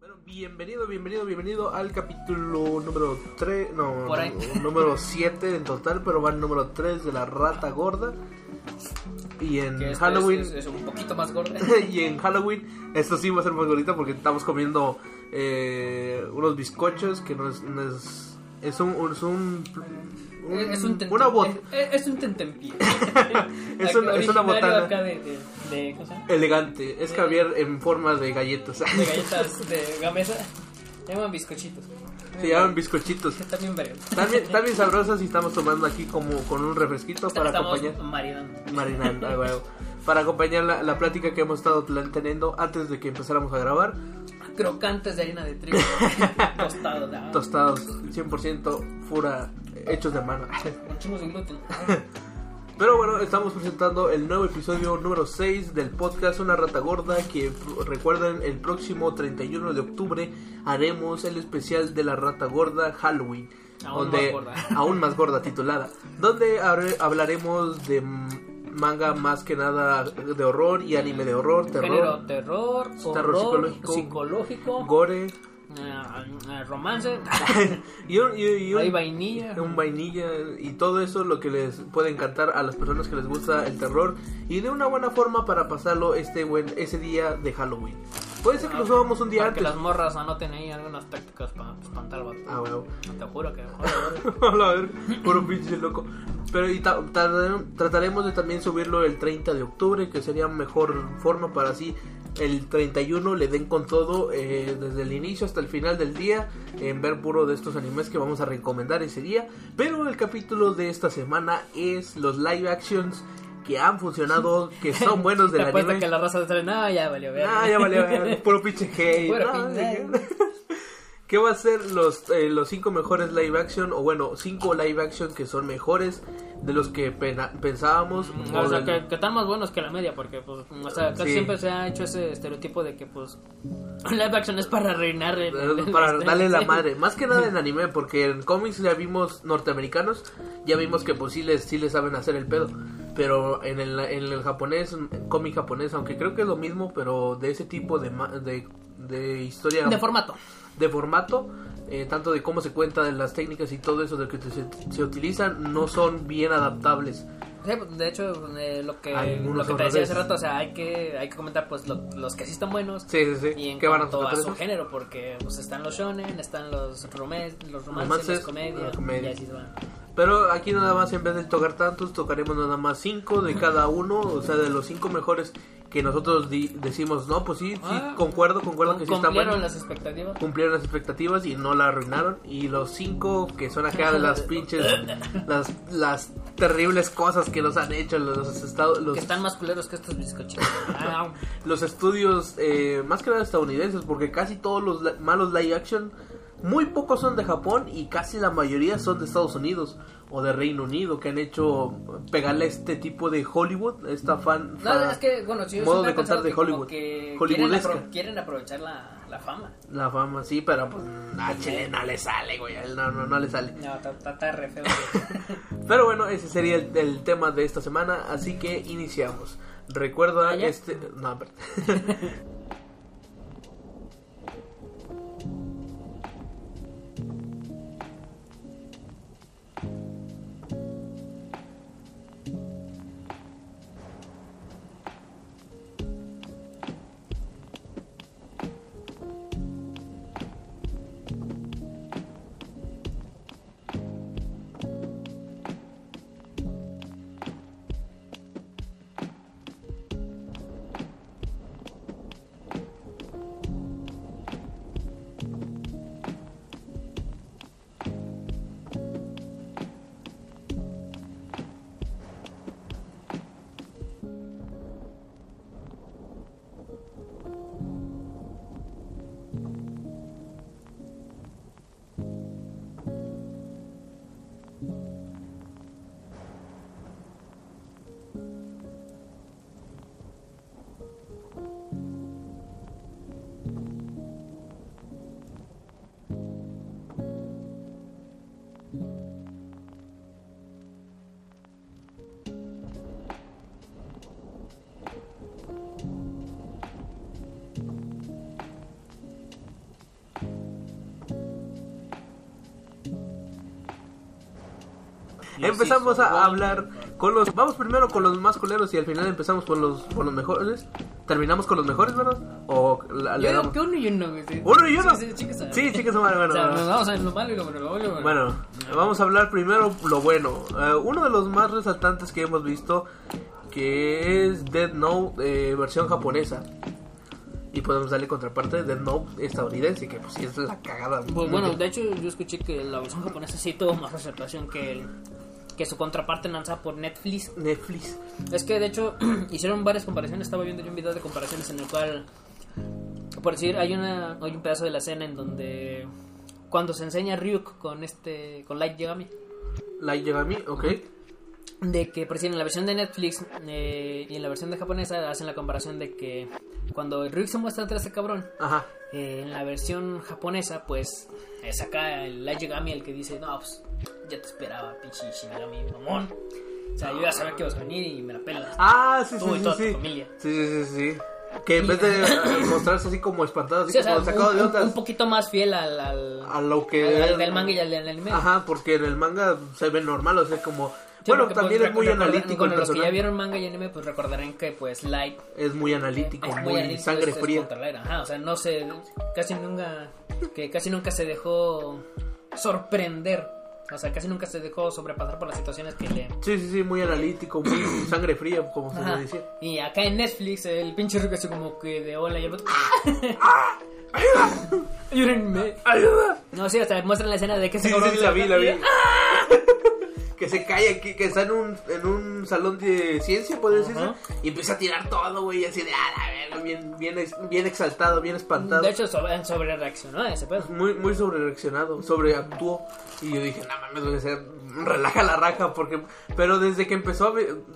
Bueno, bienvenido, bienvenido, bienvenido al capítulo número 3, no, Por ahí. número 7 en total, pero va el número 3 de la rata gorda. Y en Que este Halloween, Es, es un poquito más gordo. y en Halloween, esto sí va a ser más gordita porque estamos comiendo eh, unos bizcochos que no es, no es, es un, es un, un- es un tenten- una bot- es, es un tentempié. Es una- es una botana. acá de, de, de, elegante, es caviar en forma de galletas. De galletas de gamesa. Se llaman bizcochitos. Se llaman bizcochitos. Están bien. Están bien sabrosas y estamos tomando aquí como con un refresquito para Estamos acompañar. marinando. Marinando, ah. Para acompañar la, la plática que hemos estado teniendo antes de que empezáramos a grabar. Crocantes de harina de trigo. Tostados. ¿no? Tostados 100% fura hechos de mano. De gluten. Pero bueno, estamos presentando el nuevo episodio número 6 del podcast Una Rata Gorda que recuerden el próximo 31 de octubre haremos el especial de la Rata Gorda Halloween. Aún donde, más gorda. aún más gorda titulada. Donde hablaremos de manga más que nada de horror y anime de horror, Género terror, terror, Terror horror, psicológico. psicológico, gore eh, eh, romance, y un, y- y un- hay vainilla. un vainilla y todo eso lo que les puede encantar a las personas que les gusta el terror y de una buena forma para pasarlo este buen ese día de Halloween. Puede ser que lo subamos un día Para que antes. las morras anoten ahí algunas tácticas para espantar al vato. Ah, huevo. Te juro que joder, A ver, puro pinche loco. Pero y ta- tar- trataremos de también subirlo el 30 de octubre, que sería mejor forma para así el 31 le den con todo eh, desde el inicio hasta el final del día en ver puro de estos animes que vamos a recomendar ese día. Pero el capítulo de esta semana es los live actions que han funcionado, que son buenos del anime. que la raza de no, ya valió ver. Ah, ya puro pinche hate. Puro No, pinche que- ¿Qué va a ser los, eh, los cinco mejores live action? O bueno, cinco live action que son mejores de los que pena- pensábamos. O o sea, del- que, que están más buenos que la media, porque, pues, o sea, casi Sí. siempre se ha hecho ese estereotipo de que, pues, live action es para reinar. el- el- el- para el- darle la madre. Más que nada en anime, porque en cómics ya vimos norteamericanos, ya vimos que pues sí les, sí les saben hacer el pedo. Pero en el, en el japonés, en cómic japonés, aunque creo que es lo mismo, pero de ese tipo de, de, de historia... De formato. de formato, eh, tanto de cómo se cuenta, de las técnicas y todo eso de que se, se utilizan, no son bien adaptables. Sí, pues, de hecho, eh, lo que, lo que te decía hace rato, o sea, hay que, hay que comentar, pues, lo- los que sí están buenos. Sí, sí. Y en ¿Qué van a cuanto a tratar su género, porque pues están los shonen, están los, romes, los romances, Romances, las comedias, y así se van. Pero aquí nada más, en vez de tocar tantos, tocaremos nada más cinco de cada uno, o sea, de los cinco mejores que nosotros di- decimos, no, pues sí, sí, Ah, concuerdo, concuerdo que sí están Cumplieron las expectativas. Cumplieron las expectativas y no la arruinaron. Y los cinco que son acá de las pinches, las, las terribles cosas que nos han hecho los estados, los Que están más culeros que estos bizcochitos. Los estudios eh, más que nada estadounidenses porque casi todos los malos live action muy pocos son de Japón y casi la mayoría son de Estados Unidos o de Reino Unido que han hecho pegarle este tipo de Hollywood esta fan, No, fan- es que, bueno, si yo modo de contar de Hollywood que quieren, hollywoodesca apro- quieren aprovechar la, la fama. la fama sí pero pues a Chile no le sale güey a él no no no le sale No, está, re feo. Pero bueno, ese sería el, el tema de esta semana, así que iniciamos. Recuerda este... No, espera. empezamos a hablar con los... Vamos primero con los más culeros y al final empezamos con los, con los mejores. ¿Terminamos con los mejores, verdad? O la- le Yo digo damos- que uno y uno, güey. sí. ¿Uno y uno? Sí, sí, chicas, Sí, chicas, bueno, bueno, O sea, bueno. nos vamos a ver lo malo y lo bueno, lo bueno, lo bueno. Bueno, vamos a hablar primero lo bueno. Eh, uno de los más resaltantes que hemos visto, que es Dead Note eh, versión japonesa. Y podemos darle contraparte de Dead Note estadounidense, que pues sí es la cagada. Pues bueno, de hecho yo escuché que la versión japonesa sí tuvo más aceptación que, el- que su contraparte lanzada por Netflix. Netflix. Es que de hecho hicieron varias comparaciones, estaba viendo yo un video de comparaciones en el cual, por decir, hay una hay un pedazo de la escena en donde cuando se enseña Ryuk con este con Light Yagami Light Yagami, ok. de que por decir en la versión de Netflix eh, y en la versión de japonesa hacen la comparación de que cuando Ryuk se muestra ante este cabrón Ajá. eh, en la versión japonesa, pues es acá el Yagami el que dice, no, pues ya te esperaba, pinche Shinigami, mamón. O sea, yo ya sabía que ibas a venir y me la pelas. Ah, sí, sí, Tú y sí. toda tu sí. familia. Sí, sí, sí, sí. Que en vez de eh, mostrarse así como espantado, así Sí, o sea, como sacado un, de ondas, un poquito más fiel al, al, a lo que. al del manga y al del anime. Ajá, porque en el manga se ve normal, o sea, como. Sí, bueno, porque, también pues, es muy analítico Bueno, el los que ya personaje. vieron manga y anime, pues recordarán que pues Light Es muy analítico, es muy, analítico, sangre es- es fría. Light, Ajá, o sea, no se casi nunca que casi nunca se dejó sorprender. O sea, casi nunca se dejó sobrepasar por las situaciones que le Sí, sí, sí, muy analítico, muy sangre fría, como se le dice. Y acá en Netflix el pinche Rick así como que de hola y el otro ¡Ah! ¡Ayúdenme! ¡Ayuda! No, sí, hasta muestran la escena de que ese sí, sí, se la vi, la vi. ¡Ah! Que se cae aquí, que está en un, en un salón de ciencia, puede decirse. Ajá. Y empieza a tirar todo, güey, así de, ah, la verga, bien, bien, bien exaltado, bien espantado. De hecho, sobre, sobre reaccionó a ese pedo. muy, muy sobre reaccionado, sobreactuó. Y yo dije, no mames, güey, o sea, relaja la raja, porque. Pero desde que empezó a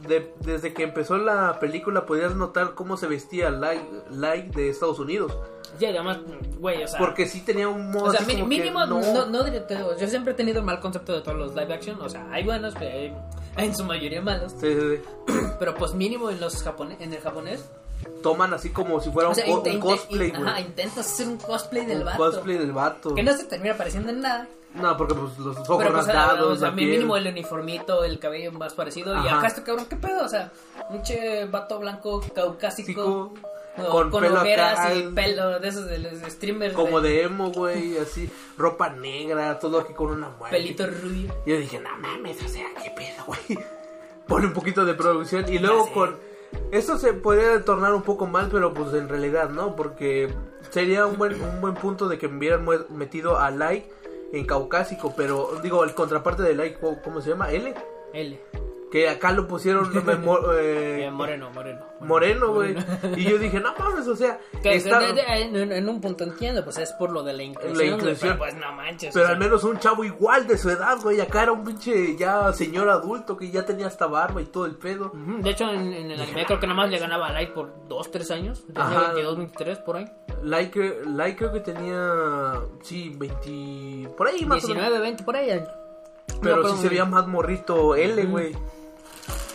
de- desde que empezó la película, podías notar cómo se vestía Light, Light de Estados Unidos. Ya, además, güey, o sea. Porque sí tenía un modo O sea, mínimo, no- no, no diré todo. Yo siempre he tenido el mal concepto de todos los live action. O sea, hay buenos, pero hay, hay en su mayoría malos. Sí, sí, sí. Pero pues mínimo en los japone- en el japonés. Toman así como si fuera O sea, un, cosplay, ajá, güey. intentas hacer un cosplay del Un vato. cosplay del vato. Que no se termina pareciendo en nada. No, porque pues los ojos Pero pues, rasgados, o sea, la mi- piel. mínimo el uniformito, el cabello más parecido. Y Ajá. acá este cabrón, ¿qué pedo? O sea, un che vato blanco caucásico. Chico, con con, pelo ojeras acá, y pelo de esos de los streamers. como de emo, güey, así, ropa negra, todo aquí con una muerte. Pelito rubio. Y yo dije, no mames, o sea, qué pedo, güey. Pone un poquito de producción y luego con... Esto se podría tornar un poco mal, pero pues en realidad, ¿no? Porque sería un buen, un buen punto de que me hubieran metido a Light en caucásico, pero digo, el contraparte de ¿cómo cómo se llama? L. L. Que acá lo pusieron mo- eh, Eh, moreno, moreno. moreno, güey. Y yo dije, no mames, o sea, Que está- de- de- en, en un punto entiendo, pues es por lo de la inclusión. La inclusión. Pero pues no manches. Pero o sea, al menos un chavo igual de su edad, güey. Acá era un pinche ya señor adulto que ya tenía hasta barba y todo el pedo. De hecho, en, en el anime creo que nada más le ganaba a Light por 2, 3 años. Tenía Ajá. 22, 23 por ahí. Light, cre- Light creo que tenía, sí, 20... Por ahí más o menos. 19, 20 por ahí. Pero No, sí se veía más morrito L, güey.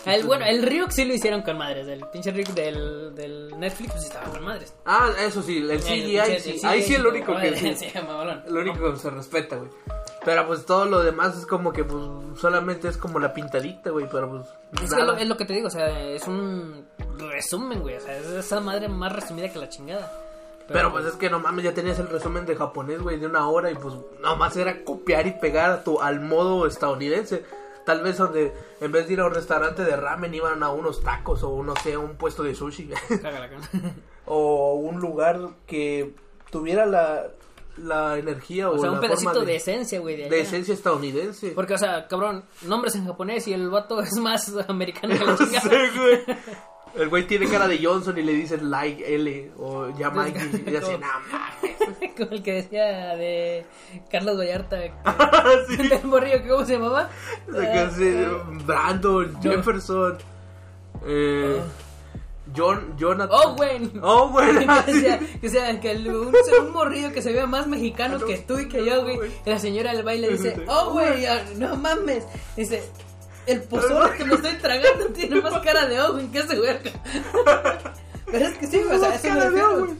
El, bueno, el Ryuk sí lo hicieron con madres. El pinche Ryuk del, del Netflix pues sí estaba con madres. Ah, eso sí, el CGI, El- sí. el Ahí sí es lo único que sí. Sí. Lo único que se respeta, güey. Pero pues todo lo demás es como que pues solamente es como la pintadita, güey, pero pues Es, que lo, es lo que te digo, o sea, es un resumen, güey. O sea, es esa madre más resumida que la chingada. Pero pues es que no mames, ya tenías el resumen de japonés, güey, de una hora y pues nomás era copiar y pegar a tu, al modo estadounidense. Tal vez donde en vez de ir a un restaurante de ramen iban a unos tacos o no sé, un puesto de sushi. O un lugar que tuviera la, la energía o, O sea, la un pedacito forma de, de, esencia, güey, de, esencia estadounidense. Porque, o sea, cabrón, nombres en japonés y el vato es más americano que la chingada. sé, güey. El güey tiene cara de Johnson y le dicen like L o ya Mikey y así, mames. Como el que decía de Carlos Vallarta. Sí. El morrillo, ¿cómo se llamaba? Sí, Brandon, Jefferson, eh, John, Jonathan. Owen. Bueno. que sea, que, sea, que el- un, un morrillo que se vea más mexicano que tú y que yo, güey. La señora del baile dice, oh, ah, no mames. Dice, el pozole que me estoy tragando tiene más cara de Owen que ese güey. Pero es que sí, güey, o sea, eso me refiero.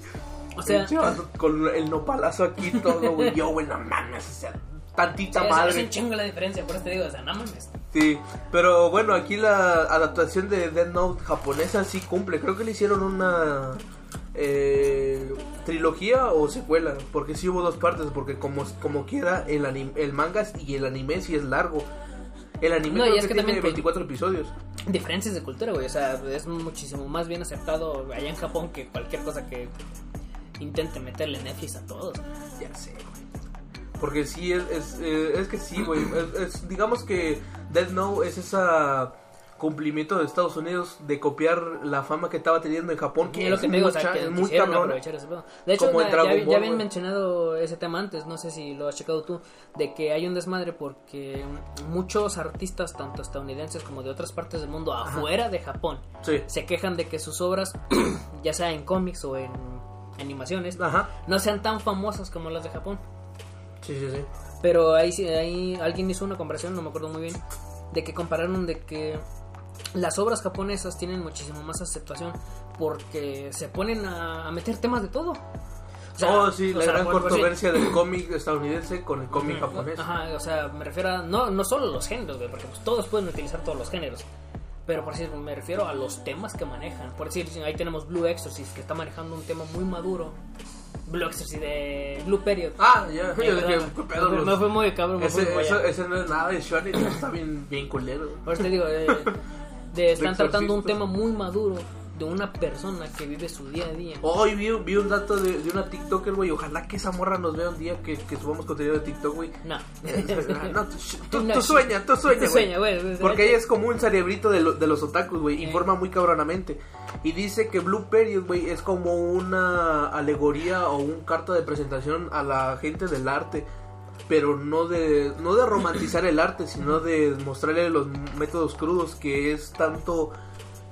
O con el nopalazo aquí todo, güey. Yo, güey, no mames, o sea, tantita Sí, sea, es madre. un chingo la diferencia, por eso te digo, o sea, no mames. Sí, pero bueno, aquí la adaptación de Death Note japonesa sí cumple. Creo que le hicieron una eh, trilogía o secuela, porque sí hubo dos partes, porque como, como quiera, el, anim- el manga y el anime sí es largo. El anime No, y es que que tiene también, pues, 24 episodios. Diferencias de cultura, güey. O sea, es muchísimo más bien aceptado allá en Japón que cualquier cosa que intente meterle Netflix a todos. Ya sé, güey. Porque sí, es, es, eh, es que sí, güey. Es, es- digamos que Death Note es ese cumplimiento de Estados Unidos de copiar la fama que estaba teniendo en Japón. Que es lo que digo, o sea, mucha- que es muy cabrón. ese pedo. De hecho, ya, ya- Ball, ya habían mencionado ese tema antes, no sé si lo has checado tú, de que hay un desmadre porque muchos artistas, tanto estadounidenses como de otras partes del mundo, afuera de Japón, Sí. se quejan de que sus obras, ya sea en cómics o en animaciones, Ajá. no sean tan famosas como las de Japón. Sí, sí, sí. Pero ahí, sí- ahí alguien hizo una comparación, no me acuerdo muy bien, de que compararon de que las obras japonesas tienen muchísimo más aceptación porque se ponen a, a meter temas de todo. O sea, oh, sí, o la sea, gran controversia del cómic estadounidense con el cómic japonés. Ajá, o sea, me refiero a no, no solo los géneros, güey, porque pues, todos pueden utilizar todos los géneros. Pero por decir, me refiero a los temas que manejan. Por decir, ahí tenemos Blue Exorcist, que está manejando un tema muy maduro. Blue Exorcist de Blue Period. Ah, ya. Eh, Yo dije, perdón, ¿qué pedo? me, los- me fue muy cabrón, ese, muy eso- ese no es nada de shonen, está bien, bien culero. Por eso te digo, eh, de, están tratando un tema muy maduro de una persona que vive su día a día. Hoy vi, vi un dato de, de una TikToker, güey. Ojalá que esa morra nos vea un día que, que subamos contenido de TikTok, güey. No. No, tú, tú, No, tú sueña, tú sueña, Tú güey. sueña, güey. güey. Porque ella es como un cerebrito de, lo- de los otakus, güey. Informa muy cabronamente. Y dice que Blue Period, güey, es como una alegoría o un carta de presentación a la gente del arte. Pero no de, no de romantizar el arte, sino de mostrarle los métodos crudos, que es tanto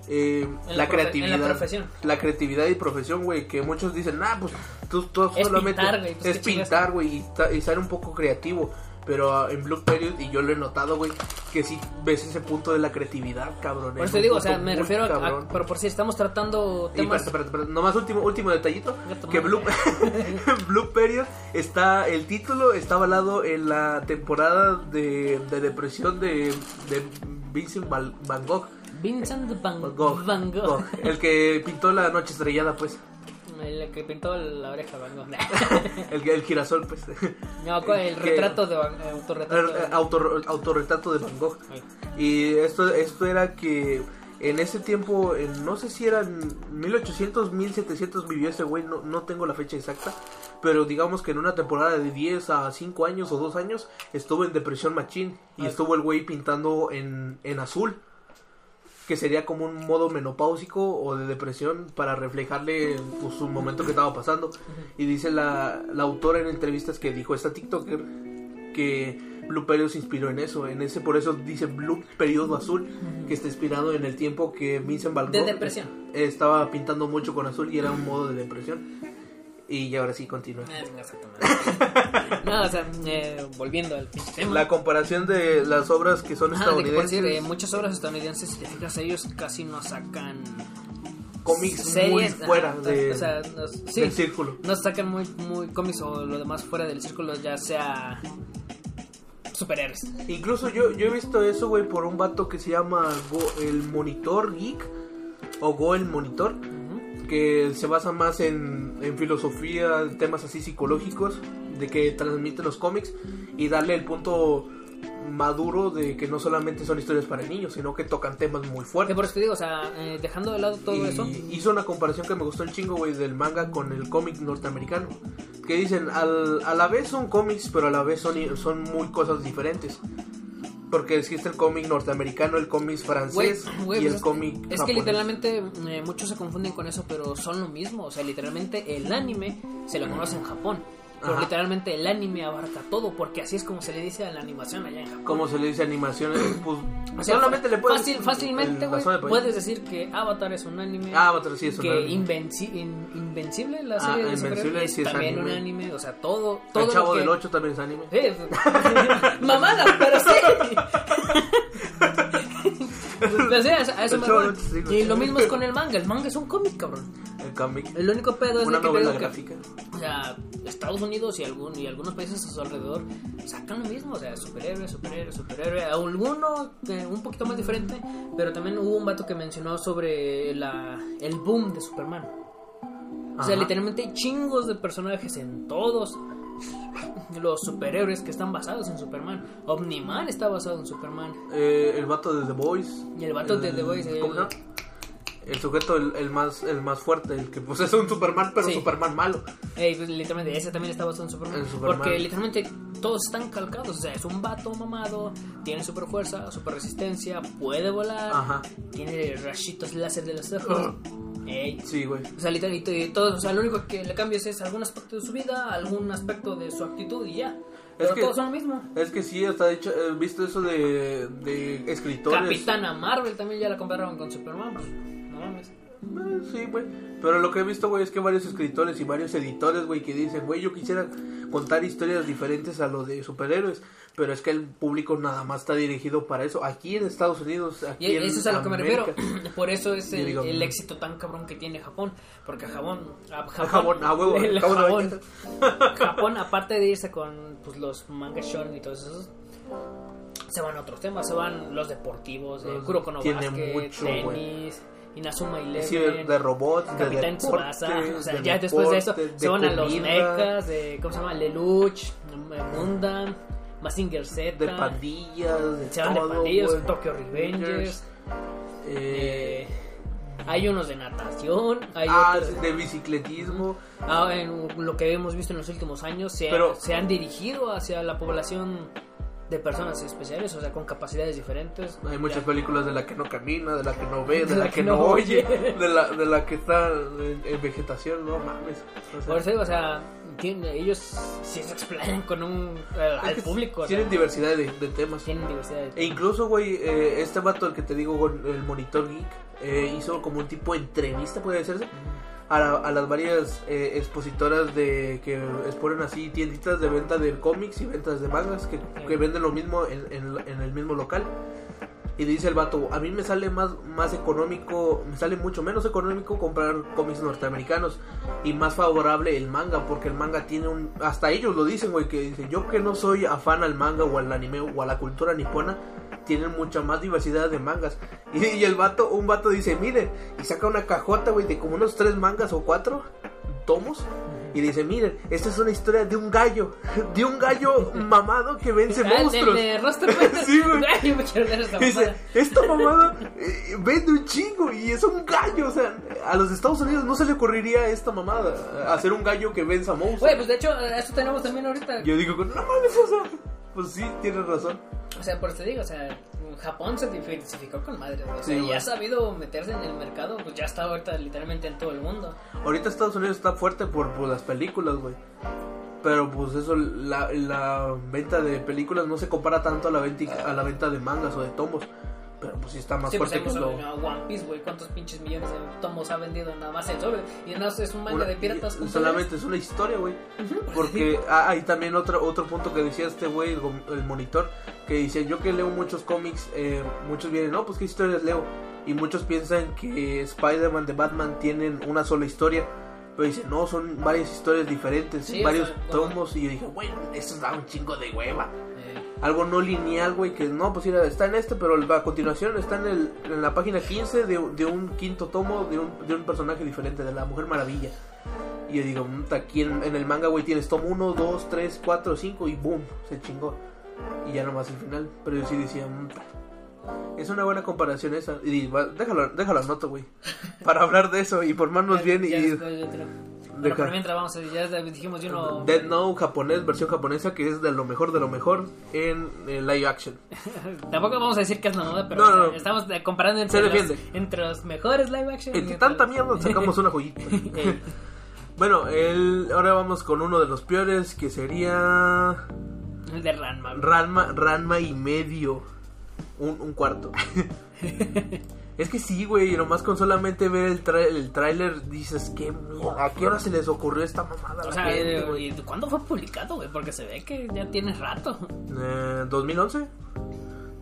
eh, la, creatividad. la profesión. La creatividad y profesión, güey. Que muchos dicen, ah, pues tú, tú Es solamente pintar, güey, pues, es pintar, güey, y, y ser un poco creativo. Pero ah, en Blue Period, y yo lo he notado, güey, que sí ves ese punto de la creatividad, cabrón. Por es eso digo, o sea, me refiero a. Pero por si estamos tratando Y temas. espérate, espérate, espérate, nomás último, último detallito, que. Blue, Blue Period está, el título está avalado en la temporada de, de depresión de, de Vincent Van Gogh. Vincent Van, Gogh, Van. Gogh, el que pintó la noche estrellada, pues, El que pintó la oreja Van Gogh. el, el girasol, pues, no, el retrato de Van, eh, el autorretrato. de- autor- autorretrato de Van Gogh. Ay. Y esto, esto era que en ese tiempo, en, no sé si eran 1800, 1700 vivió ese güey, no, no tengo la fecha exacta. Pero digamos que en una temporada de 10 a 5 años o 2 años estuvo en depresión machín. Y Ah. estuvo el güey pintando en, en azul. Que sería como un modo menopáusico o de depresión para reflejarle pues, su momento que estaba pasando. Y dice la, la autora en entrevistas que dijo esta TikToker que Blue Period se inspiró en eso, en ese por eso dice Blue Periodo Azul, que está inspirado en el tiempo que Vincent Van Gogh De depresión. estaba pintando mucho con azul y era un modo de depresión. Y ahora sí continúa. Madre. no, o sea, eh, volviendo al tema. La comparación de las obras que son Ah, de que por estadounidenses, decir, eh, muchas obras estadounidenses, si te fijas, ellos casi no sacan cómics muy series, fuera ajá, de, o sea, no- sí, del círculo. no sacan muy, muy cómics o lo demás fuera del círculo, ya sea superhéroes. Incluso yo, yo he visto eso, güey, por un vato que se llama Go- el Monitor Geek o Go el Monitor. Que se basa más en, en filosofía, temas así psicológicos, de que transmiten los cómics y darle el punto maduro de que no solamente son historias para niños, sino que tocan temas muy fuertes. por eso te digo, o sea, eh, dejando de lado todo y eso, hizo una comparación que me gustó un chingo, güey, del manga con el cómic norteamericano. Que dicen, al, a la vez son cómics, pero a la vez son, son muy cosas diferentes. Porque existe el cómic norteamericano, el cómic francés y pues el es, cómic es que literalmente eh, muchos se confunden con eso, pero son lo mismo. O sea, literalmente el anime se lo conoce en Japón. Pero Ajá. literalmente el anime abarca todo, porque así es como se le dice a la animación allá en Japón. Como se le dice animaciones, pues O sea, solamente le puedes fácil, fácilmente, güey, de puedes decir que Avatar es un anime. Ah, Avatar sí es un que anime. Invenci- In- Invencible, la Ah, serie de Invencible sí es también un anime. anime. O sea, todo. todo El Chavo lo que... del 8 también es anime. Sí, mamada, pero sí. Sí, a eso, me. Y lo mismo es con el manga. El manga es un cómic, cabrón. El cómic. El único pedo es Una de que, novela digo que- gráfica. o sea, Estados Unidos y, algún, y algunos países a su alrededor sacan lo mismo, o sea, superhéroe, superhéroe, superhéroe. Alguno eh, un poquito más diferente, pero también hubo un vato que mencionó sobre la, el boom de Superman. O sea, literalmente hay chingos de personajes en todos los superhéroes que están basados en Superman. Omniman está basado en Superman. Eh, el vato de The Voice. Y el vato de The Voice, ¿Cómo se el-? El sujeto, el, el más el más fuerte, el que pues es un Superman, pero Sí. Superman malo. Ey, pues, literalmente, ese también está basado en Superman. Superman. Porque literalmente todos están calcados. O sea, es un vato mamado, tiene super fuerza, super resistencia, puede volar, Ajá. tiene rayitos láser de los ojos. Ey. Sí, güey. O sea, literalmente todos, o sea, lo único que le cambias es algún aspecto de su vida, algún aspecto de su actitud y ya. Pero que- todos son lo mismo. Es que sí, hasta hecho, he visto eso de, de escritores. Capitana Marvel también ya la compararon con Superman. No mames. Eh, sí, güey. Pero lo que he visto, güey, es que varios escritores y varios editores, güey, que dicen, güey, yo quisiera contar historias diferentes a lo de superhéroes. Pero es que el público nada más está dirigido para eso. Aquí en Estados Unidos, aquí Y en eso es a lo que me refiero. América. Por eso es el, digo, el mm. éxito tan cabrón que tiene Japón. Porque Japón. a- Ah, Japón, a huevo, el Japón. Japón, aparte de irse con pues, los manga shonen y todos esos. Se van a otros temas, se van los deportivos, Kuroko no Basket, mucho, tenis, Inazuma Eleven, Sí, de robots, de Capitán deportes, Tsubasa, o sea, de ya después de eso deportes, se van a los mechas, de, ¿cómo se llama? Lelouch, Gundam, Mazinger Z, de pandillas, de se van de pandillas. Tokyo Revengers, Eh, eh, hay unos de natación, hay ah, otros... de bicicletismo. Ah, en lo que hemos visto en los últimos años se, Pero- se han dirigido hacia la población de personas especiales, o sea, con capacidades diferentes. Hay muchas Ya. películas de la que no camina, de la que no ve, de la que no oye, de la, de la que está en, en vegetación, no mames. O sea, Por eso o sea, ellos sí se explayan con un al, público, o sea, Tienen diversidad de, de temas. tienen diversidad. de- E incluso, güey, eh, este vato, el que te digo, el monitor geek, eh, hizo como un tipo de entrevista, puede decirse, a, la- a las varias eh, expositoras de que exponen así tienditas de venta de cómics y ventas de mangas que, que venden lo mismo en, en- en el mismo local. Y dice el vato, a mí me sale más, más económico, me sale mucho menos económico comprar cómics norteamericanos y más favorable el manga, porque el manga tiene un... Hasta ellos lo dicen, güey, que dicen, yo que no soy afán al manga o al anime o a la cultura nipona, tienen mucha más diversidad de mangas. Y, y el vato, un vato dice, mire, y saca una cajota, güey, de como unos tres mangas o cuatro tomos. Y dice, miren, esta es una historia de un gallo, de un gallo mamado que vence Ah, monstruos. de Fighter. Sí, güey. Ay, Dice, esta mamada eh, vende un chingo y es un gallo. O sea, a los Estados Unidos no se le ocurriría esta mamada hacer un gallo que venza monstruos. Güey, pues de hecho, eso tenemos también ahorita. Yo digo, no mames, o sea, pues sí, tienes razón. O sea, por eso te digo, o sea, Japón se diversificó con madre. O sea, Sí, y ha sabido meterse en el mercado, pues ya está ahorita literalmente en todo el mundo. Ahorita Estados Unidos está fuerte por, por las películas, güey. Pero pues eso, la, la venta de películas no se compara tanto a la, venta, a la venta de mangas o de tomos. Pero pues sí está más Sí, pues fuerte hemos que lo... One Piece, güey, cuántos pinches millones de tomos ha vendido nada más el sobre. Y no es un manga Una- de piratas. y- solamente es una historia, güey. poderes. Ujú, Porque ah, hay también otro, otro punto que decía este güey, el, el monitor, que dice, yo que leo muchos cómics, eh, muchos vienen, no, pues qué historias leo. Y muchos piensan que Spider-Man de Batman tienen una sola historia. Pero dice, no, son varias historias diferentes, Sí, varios o sea, tomos. Y yo dije, güey, eso da un chingo de hueva. Algo no lineal, güey, que no, pues mira, está en este, pero a continuación está en, el, en la página 15 de, de un quinto tomo de un, de un personaje diferente, de la Mujer Maravilla. Y yo digo, "Mm, aquí en, en el manga, güey, tienes tomo 1, 2, 3, 4, 5 y boom, se chingó. Y ya nomás el final. Pero yo sí decía, "Mm, es una buena comparación esa. Y va- déjalo, déjalo anoto, güey. Para hablar de eso y formarnos ya- bien ya y... Bueno, Deja. pero mientras vamos a ya dijimos yo no. Dead Note japonés, versión japonesa, que es de lo mejor de lo mejor en live action. Tampoco vamos a decir que es la moda, pero No, no, no. estamos comparando entre Se los, entre los mejores live action. Entre tanta los- mierda sacamos una joyita. Bueno, el, ahora vamos con uno de los peores que sería el de Ranma. Ranma, Ranma y medio. Un, un cuarto. es que sí, güey, nomás con solamente ver el, tra- el tráiler dices, ¿qué mierda? ¿A qué hora se les ocurrió esta mamada? O la sea, gente, eh, güey? ¿y ¿cuándo fue publicado, güey? Porque se ve que ya tiene rato. Eh, ¿2011?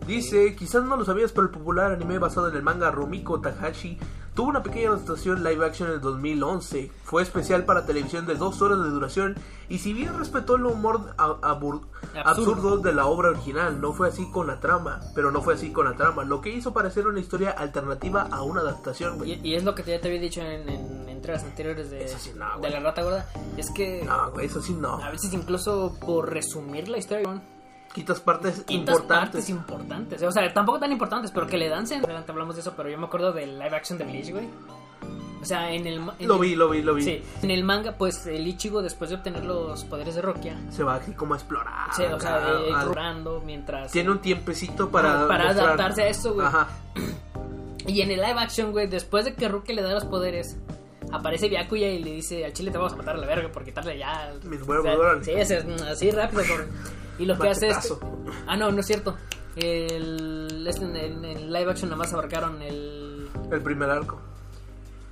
Dice, quizás no lo sabías, pero el popular anime basado en el manga Rumiko Takahashi tuvo una pequeña adaptación live action en el 2011. Fue especial para televisión de dos horas de duración y si bien respetó el humor Absurdo. absurdo de la obra original, no fue así con la trama, pero no fue así con la trama, lo que hizo parecer una historia alternativa a una adaptación. Y, y es lo que ya te había dicho en, en entregas anteriores de, sí, no, de la rata gorda. Es que No, güey, eso sí no. a veces incluso por resumir la historia Quitas partes quintas importantes. partes importantes. O sea, tampoco tan importantes, pero que le dan Adelante hablamos de eso, pero yo me acuerdo del live action de Bleach, güey. O sea, en el... en Lo vi, lo vi, lo vi. Sí, en el manga, pues el Ichigo, después de obtener los poderes de Rokia, Se va así como a explorar. se, o sea, eh, a- explorando mientras... Tiene un tiempecito para. Para mostrar- adaptarse a eso, güey. Ajá. Y en el live action, güey, después de que Rukia le da los poderes, aparece Byakuya y le dice al chile te vamos a matar a la verga por quitarle ya. Mis huevos, o sea. Sí, así rápido. Y lo que hace es. Ah, no, no es cierto. El, en, el, en el live action nada más abarcaron el. El primer arco.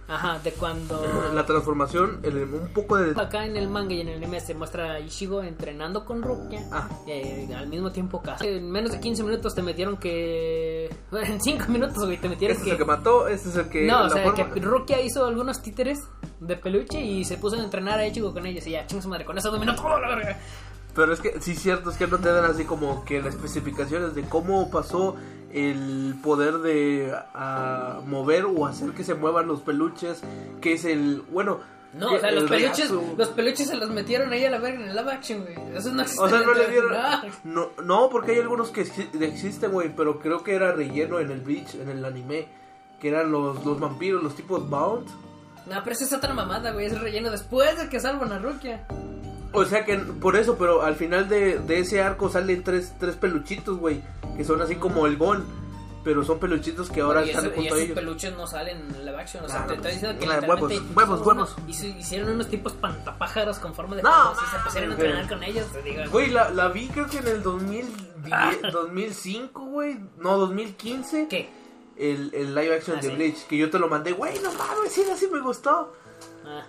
Ajá, de cuando. La transformación, el- un poco de. Acá en el manga y en el anime se muestra a Ishigo entrenando con Rukia. Ah. eh, al mismo tiempo casi. En menos de 15 minutos te metieron que. Bueno, en 5 minutos, güey, te metieron Este es el que mató, este es el que. No, o sea, forma- que Rukia hizo algunos títeres de peluche y se puso a entrenar a Ichigo con ellos y ya, chinga su madre, con eso dominó todo la verga. Pero es que, sí, cierto, es que no te dan así como que las especificaciones de cómo pasó el poder de a, mover o hacer que se muevan los peluches, que es el. Bueno. No, o sea, los el peluches, reazo- los peluches se los metieron ahí a la verga en el live action, güey. Eso no existe. O sea, no le dieron. No. Porque hay algunos que exi- existen, güey, pero creo que era relleno en el Bleach, en el anime. Que eran los, los vampiros, los tipos Bound. No, pero esa es otra mamada, güey. Es relleno después de que salvan a Rukia. O sea que por eso, pero al final de, de ese arco salen tres, tres peluchitos, güey. Que son así como el Gon. Pero son peluchitos que ahora y, están eso- y junto a esos ellos. peluches no salen en live action. O sea, Claro, te está diciendo que la- literalmente huevos, huevos, hicieron huevos. unos- hicieron unos tipos pantapájaros con forma de No, pájaros y se empezaron a entrenar con ellos. Güey, la, la vi creo que en el 2010, 2005, güey. No, 2015. ¿Qué? El, el live action Ah, de sí. Bleach. Que yo te lo mandé. Güey, no mames, sí, así me gustó. Ah.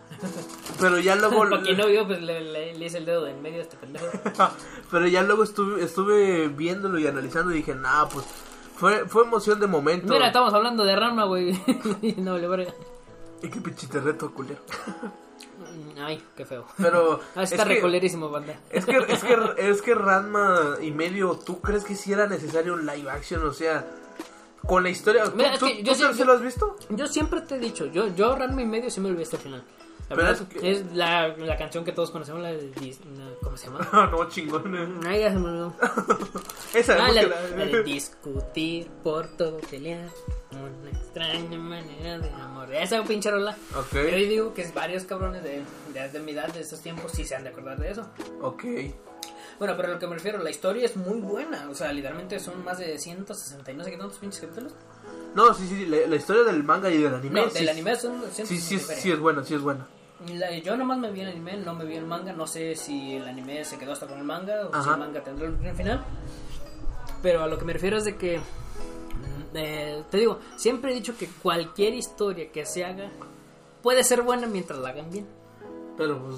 Pero ya luego... Para quien no vio, pues le, le, le hice el dedo de en medio a este pendejo. Pero ya luego estuve, estuve viéndolo y analizando y dije, nah, pues fue, fue emoción de momento. Mira, estamos hablando de Rama, güey. no, le verga. Y qué pinchite reto, culero. Ay, qué feo. Pero Ah, es está que, recolerísimo, banda. es que es que es que Ranma y medio, ¿tú crees que si era necesario un live action? O sea, con la historia, ¿tú, Mira, es tú- que tú yo se- yo- lo has visto? Yo siempre te he dicho, yo, yo Ranma y medio sí me olvidé hasta el final. La verdad es que- es la, la canción que todos conocemos, la de ¿Cómo se llama? No, chingón. Ay, ya se me olvidó. Esa Ah, la, la de discutir por todo pelear. Una extraña manera de amor. Esa pinche rola. Ok. Yo digo que varios cabrones de, de, de mi edad, de estos tiempos, sí se han de acordar de eso. Ok. Bueno, pero a lo que me refiero, la historia es muy buena. O sea, literalmente son más de 160 y no sé qué tantos pinches capítulos. No, sí, sí, la, la historia del manga y del anime. No, sí, del anime son Sí, 160 sí, y es- sí es buena, sí es buena. La- yo nomás me vi el anime, no me vi el manga. No sé si el anime se quedó hasta con el manga o si Ajá. el manga tendrá el final. Pero a lo que me refiero es de que. mm, eh, te digo, siempre he dicho que cualquier historia que se haga puede ser buena mientras la hagan bien. Pero pues...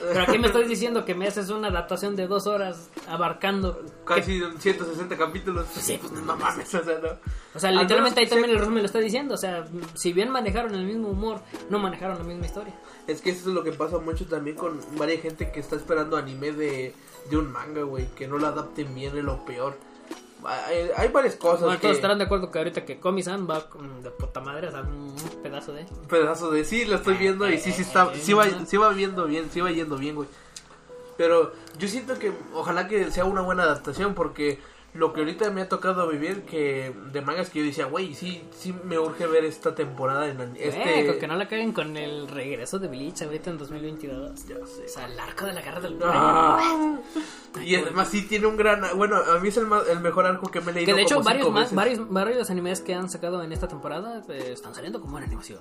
Pero aquí me estás diciendo que me haces una adaptación de dos horas abarcando. Casi 160 capítulos. Sí, pues, no mames, o sea, no. O sea, Al literalmente ahí también el resumen lo está diciendo. O sea, si bien manejaron el mismo humor, no manejaron la misma historia. Es que eso es lo que pasa mucho también con varias gente que está esperando anime de, de un manga, güey. Que no lo adapten bien es lo peor. Hay, hay varias cosas Bueno, que... todos estarán de acuerdo que ahorita que Komi-san va de puta madre, o sea, un pedazo de. pedazo de sí, lo estoy viendo y sí, sí está, sí va, sí va viendo bien, sí va yendo bien, güey. Pero yo siento que ojalá que sea una buena adaptación porque lo que ahorita me ha tocado vivir que de mangas que yo decía, güey, sí, sí me urge ver esta temporada en Este... que no la caguen con el regreso de Bleach ahorita en 2022. Ya sé. O sea, el arco de la garra del Ah. Y además sí tiene un gran, bueno, a mí es el, ma- el mejor arco que me he leído. Que de hecho como varios, más, varios, varios animes que han sacado en esta temporada eh, están saliendo como en animación.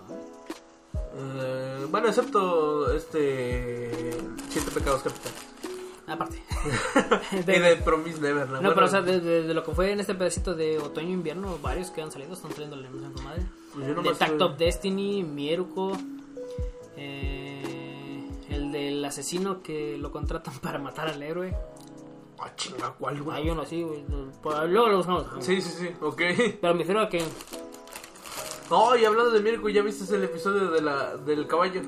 Eh, bueno, excepto este Siete pecados capitales. Aparte. y de Promise Neverland. No, Bueno, pero o sea, de, de- de lo que fue en este pedacito de otoño-invierno, varios que han salido están saliendo en la con madre. pues yo de nomás Tact of Destiny, Mieruko, eh, el del asesino que lo contratan para matar al héroe. Ah, chinga, ¿cuál, güey? Hay uno así, güey. Por- Luego lo buscamos. Sí, sí, sí, ok. Pero me refiero a que. No, y hablando de Mirko, ¿ya viste el episodio de la, del caballo?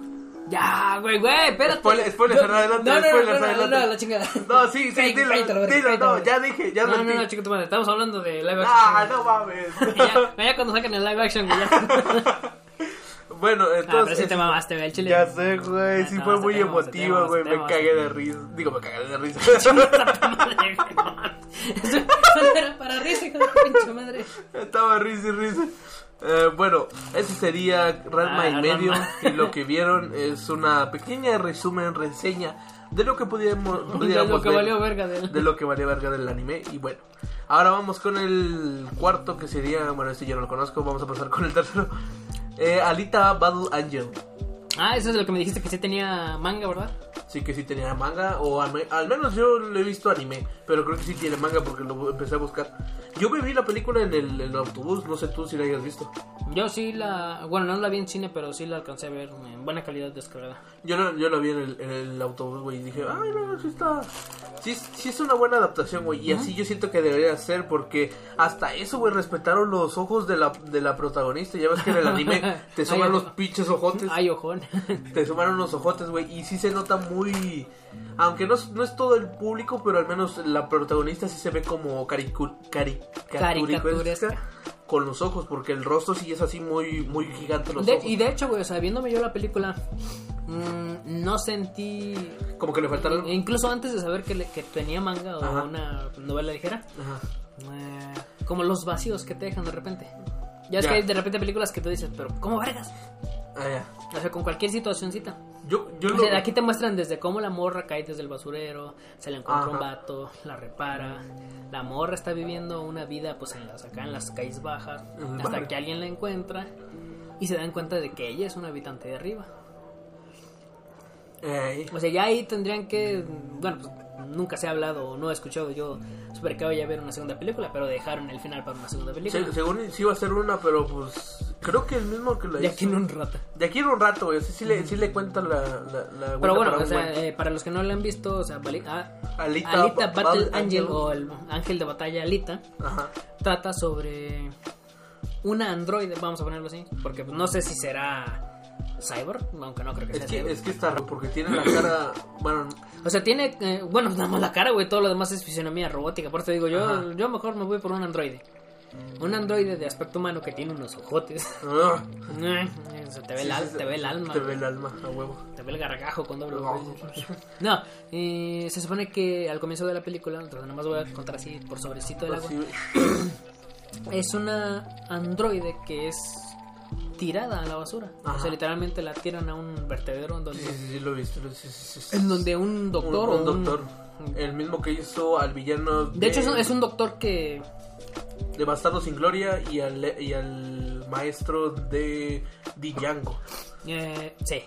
Ya, güey, güey, espérate. Spoiler- spoilers, No, adelante, No, no, no, spoilers, no, no, adelante. no, la chingada. No, sí, sí, dilo, dilo, no, ya dije, ya No, no, no, chico, tu madre. Estamos hablando de live action. Ah, no mames. Ya, ya cuando saquen el live action, güey. Ya. bueno, Ah, pero entonces... sí te mamaste, güey, el chile. Ya sé, güey, sí No, fue muy tenemos, güey, me cagué de risa. Digo, me cagué de risa. Eso era para risa, hijo de pinche madre. Estaba risa y risa. Eh, bueno, ese sería Ranma Ah, y medio. Ranma. Y lo que vieron es una pequeña resumen, reseña de lo que pudiéramos, De lo que ver, valió verga de él. de lo que valía verga del anime. Y bueno, ahora vamos con el cuarto que sería, bueno, este yo no lo conozco, vamos a pasar con el tercero. Eh, Alita Battle Angel. Ah, eso es lo que me dijiste que sí tenía manga, ¿verdad? Sí que sí tenía manga, o al, me- al menos yo lo he visto anime, pero creo que sí tiene manga porque lo empecé a buscar. Yo me vi la película en el, en el autobús, no sé tú si la hayas visto. Yo sí la. Bueno, no la vi en cine, pero sí la alcancé a ver en buena calidad descargada. Yo la, yo la vi en el, en el autobús, güey, y dije, ay, no, sí está... Sí, sí es una buena adaptación, güey, y así yo siento que debería ser, porque hasta eso, güey, respetaron los ojos de la, de la protagonista. Ya ves que en el anime te suman los pinches ojotes. Ay, ojón. te sumaron unos ojotes, güey, y sí se nota muy... Aunque no, es- no es todo el público, pero al menos la protagonista sí se ve como caricaturesca con los ojos, porque el rostro sí es así muy, muy gigante los De- ojos. y de hecho, güey, o sea, viéndome yo la película, mm, no sentí. Como que le faltaron... Incluso antes de saber que, le- que tenía manga o Ajá. una novela ligera, Ajá. eh, como los vacíos que te dejan de repente. Ya es Ya. que hay de repente películas que tú dices, pero ¿cómo vergas? Ah, ya. O sea, con cualquier situacióncita. Yo, yo O lo... sea, aquí te muestran desde cómo la morra cae desde el basurero, se le encuentra un vato, la repara. La morra está viviendo una vida pues en las, acá en las calles bajas, hasta barrio. que alguien la encuentra y se dan cuenta de que ella es una habitante de arriba. Ey. O sea, ya ahí tendrían que, bueno, pues nunca se ha hablado o no he escuchado yo sobre que vaya a haber una segunda película, pero dejaron el final para una segunda película. Se- según sí iba a ser una, pero pues creo que el mismo que la De hizo. aquí en un rato. De aquí en un rato, güey. Sí, sí le, sí le cuentan la, la, la Pero bueno, para o un sea, buen- eh, para los que no la han visto, o sea, Bali- ah, Alita, Alita Ba- Battle Angel Angel. o el ángel de batalla Alita Ajá. trata sobre una androide, vamos a ponerlo así, porque no sé si será cyborg, aunque no creo que sea que, cyborg. es que está raro porque tiene la cara. Bueno, O sea, tiene, eh, bueno, nada más la cara, güey, todo lo demás es fisionomía robótica, por eso digo, yo, Ajá. yo mejor me voy por un androide. Un androide de aspecto humano que tiene unos ojotes. ah, te ve, el, sí, sí, te ve el alma. Te ve el alma, a huevo. Te ve el gargajo con doble No. Eh, se supone que al comienzo de la película, entonces nada más voy a contar así por sobrecito del agua. Güey. Es una androide que es tirada a la basura. O sea, literalmente la tiran a un vertedero en Sí, donde, sí, sí, lo he visto. sí, sí, sí. en donde un doctor un, un o un- doctor. El mismo que hizo al villano. De hecho, es un, es un doctor que... De Bastardo sin Gloria y al, y al maestro de Django. Eh, sí.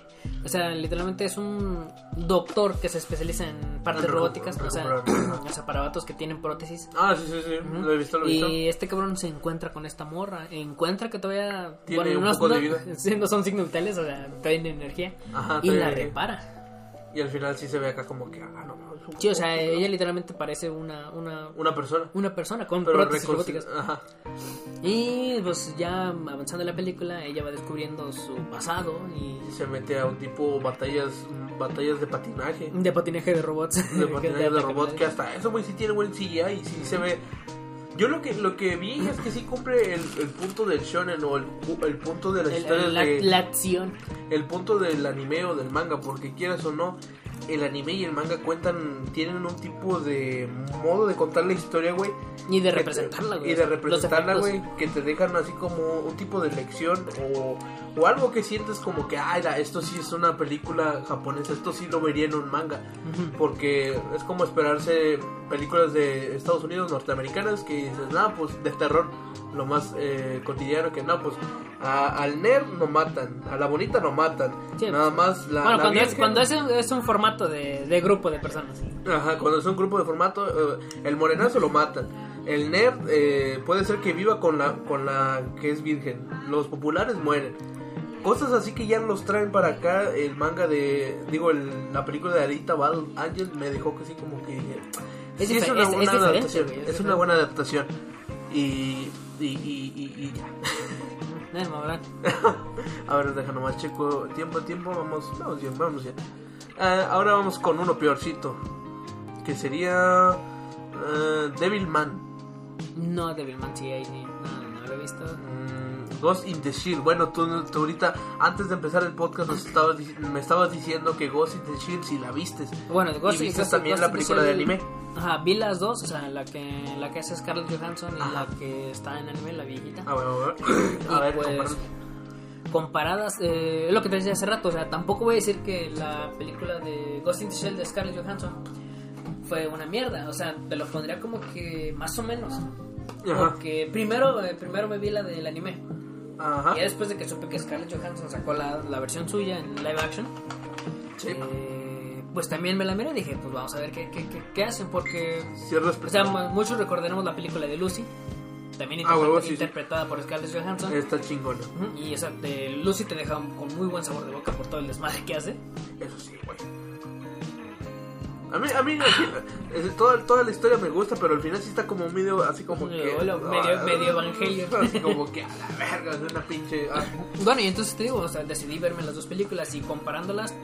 O sea, literalmente es un doctor que se especializa en partes robóticas. O sea, o sea, para vatos que tienen prótesis. Ah, sí, sí, sí. Lo he visto, lo he visto. Y este cabrón se encuentra con esta morra. Encuentra que todavía. Tiene un no, poco no- de vida. no son signos vitales, o sea, todavía tiene energía. Ajá, y la repara. Y al final sí se ve acá como que, ah, no, no, Sí, o sea, ella literalmente parece una, una, una persona. una persona con Pero prótesis robóticas. Ajá. Y pues ya avanzando la película, ella va descubriendo su pasado y Se mete a un tipo batallas batallas de patinaje. de patinaje de robots. De patinaje de robots que hasta eso, güey, sí tiene buen CGI y sí se ve. Yo lo que lo que vi es que sí cumple el, el punto del shonen o el, el punto de las El- historias la, de, la acción. el punto del anime o del manga, porque quieras o no, el anime y el manga cuentan, tienen un tipo de modo de contar la historia, güey. Y de representarla, güey. Y de representarla, güey, que te dejan así como un tipo de lección o, o algo que sientes como que, ay, la- esto sí es una película japonesa, esto sí lo vería en un manga. Porque es como esperarse películas de Estados Unidos norteamericanas que dices, no, pues de terror, lo más eh, cotidiano que no, pues a- al nerd no matan, a la bonita no matan, Sí. nada más la... Bueno, la cuando, es, cuando es un formato de, de grupo de personas. Ajá, cuando es un grupo de formato, eh, el morenazo lo matan. El nerd eh, puede ser que viva con la, con la que es virgen. Los populares mueren. Cosas así que ya los traen para acá. El manga de, digo, el- la película de Alita Battle Angel me dejó que sí como que... Es sí, es una es- es buena adaptación. es una buena adaptación. Y. Y, y, y, y ya. A ver, deja nomás checo. Tiempo, tiempo, vamos, vamos bien, vamos bien. Ah, ahora vamos con uno peorcito. Que sería. ah, Devilman. No, Devilman sí, ahí sí. No, no lo he visto. Ghost in the Shield. Bueno, tú, tú ahorita, antes de empezar el podcast, nos estabas me estabas diciendo que Ghost in the Shield si la vistes. Bueno, Ghost y viste Ghost- también Ghost la in película de anime. Ajá, vi las dos, o sea, la que, la que hace Scarlett Johansson y Ajá. la que está en anime, la viejita. A ver, a ver. A Y ver, pues, comparadas, eh, es lo que te decía hace rato, o sea, tampoco voy a decir que la película de Ghost in the Shell de Scarlett Johansson fue una mierda, o sea, te lo pondría como que más o menos. Ajá. Porque primero, eh, primero me vi la del anime. Ajá. Y después de que supe que Scarlett Johansson sacó la, la versión suya en live action, Sí. eh, pues también me la miré y dije, pues vamos a ver qué, qué, qué, qué hacen, porque Sí, o sea, muchos recordaremos la película de Lucy, también Ah, huevo, sí, interpretada por Scarlett Johansson. Está chingona. Y esa de Lucy te deja con muy buen sabor de boca por todo el desmadre que hace. Eso sí, güey. A mí, a mí así, eh, toda, toda la historia me gusta, pero al final sí está como medio, así como que... Medio- ah, medio evangelio. Así como que a la verga, es una pinche... ah. Bueno, y entonces te digo, o sea, decidí verme las dos películas y comparándolas,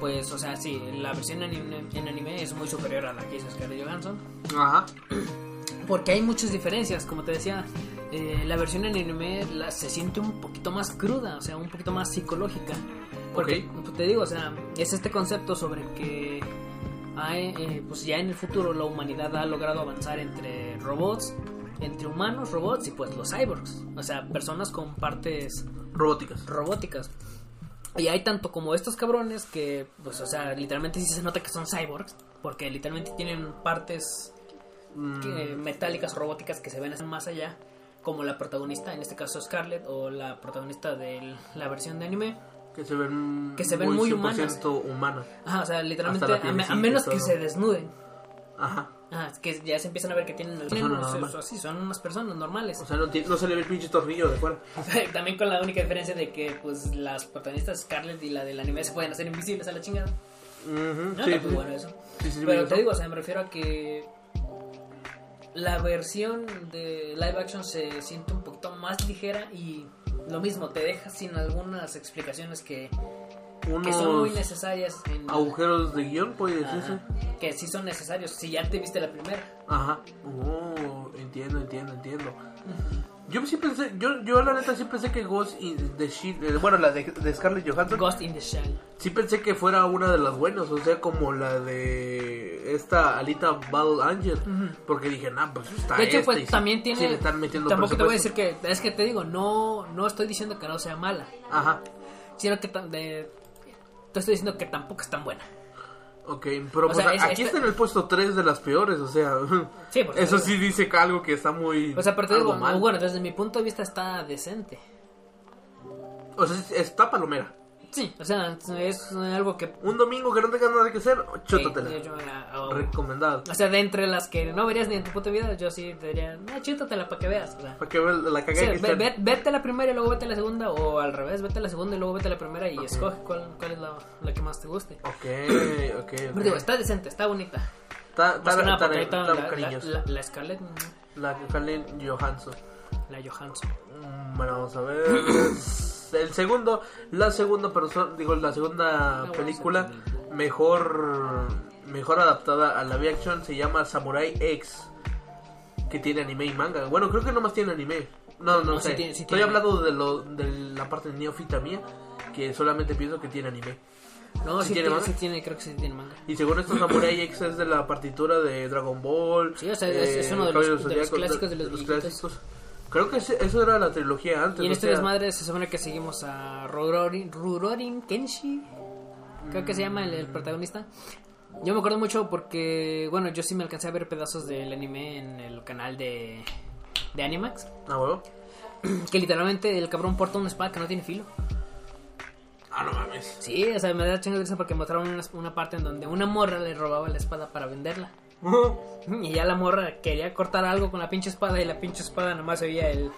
pues, o sea, sí, la versión en anime, en anime es muy superior a la que hizo Scarlett Johansson. Ajá. Porque hay muchas diferencias, como te decía, eh, la versión en anime la, se siente un poquito más cruda, o sea, un poquito más psicológica. Porque, pues, te digo, o sea, es este concepto sobre que hay, eh, pues ya en el futuro la humanidad ha logrado avanzar entre robots, entre humanos, robots y pues los cyborgs, o sea, personas con partes Robóticas. robóticas. Y hay tanto como estos cabrones que, pues, o sea, literalmente sí se nota que son cyborgs, porque literalmente tienen partes Mm, que- metálicas robóticas que se ven más allá, como la protagonista, en este caso Scarlett, o la protagonista de la versión de anime. Que se ven... Que se ven muy humanas. 100% humanas. Ajá, o sea, literalmente, a, menos que se desnuden. Ajá. Ajá, que ya se empiezan a ver que tienen, normales. así, son unas personas normales. O sea, no, no se le ve el pinche tornillo de fuera. También con la única diferencia de que pues las protagonistas Scarlett y la del anime se pueden hacer invisibles a la chingada. Ujú, No, sí, está muy sí. bueno eso. Sí, sí, Pero te digo, o sea, me refiero a que la versión de live action se siente un poquito más ligera y lo mismo, te deja sin algunas explicaciones que, que son muy necesarias. En, agujeros de guion, puede decirse. Ajá, que sí son necesarios si ya te viste la primera. Ajá. Oh, entiendo, entiendo, entiendo. Yo sí pensé, yo, yo la neta sí pensé que Ghost in the Shield, eh, bueno, la de, de Scarlett Johansson, Ghost in the Shell. sí pensé que fuera una de las buenas, o sea, como la de esta Alita Battle Angel, porque dije, nah, pues está De hecho, esta", pues sí- también sí tiene. le están metiendo tampoco te voy a decir que. Es que te digo, no, no estoy diciendo que no sea mala. Ajá. Sino que de- te estoy diciendo que tampoco es tan buena. Ok, pero O pues sea, a- es- aquí este- está en el puesto 3 de las peores, o sea, Sí, eso sí dice algo que está muy O sea, pero te digo, bueno, desde mi punto de vista está decente. O sea, es- está palomera. Sí, o sea, es algo que... Un domingo que no tengas nada que hacer, chútatela. ah, ah, Recomendado. o sea, de entre las que no verías ni en tu puta vida, yo sí te diría, no, chútatela para que veas. O sea, Para que veas la Sí, cagada ve- está. ve- vete a la primera y luego vete a la segunda, o al revés, vete a la segunda y luego vete a la primera y escoge cuál, cuál es la, la que más te guste. Ok, ok, Pero ok. digo, está decente, está bonita. Está, nada está, está, está la, la, la, Scarlett, La en Johansson. la Johansson. Mm, Bueno, vamos a ver. El segundo, la segunda persona, digo, la segunda película mejor mejor adaptada a la live action se llama Samurai X, que tiene anime y manga. Bueno, creo que nomás tiene anime. No, no, No, sí sé. tiene- sí Estoy tiene. hablando de, lo, de la parte neófita mía, que solamente pienso que tiene anime. No, ¿Sí sí, tiene tiene, manga? sí tiene, creo que sí tiene manga. Y según esto, Samurai X es de la partitura de Dragon Ball. Sí, o sea, es- es uno de los- Caballeros de los clásicos de los clásicos. Creo que ese- eso era la trilogía antes. Y en este sea, desmadre se supone que seguimos a Rurorin, Rurorin Kenshi. Creo que se llama el, el protagonista. Yo me acuerdo mucho porque, bueno, yo sí me alcancé a ver pedazos del anime en el canal de, de Animax. Ah, huevo. Que literalmente el cabrón porta una espada que no tiene filo. Ah, no mames. Sí, o sea, me da chingo de risa porque mostraron una, una parte en donde una morra le robaba la espada para venderla. Y ya la morra quería cortar algo con la pinche espada y la pinche espada nomás se veía el...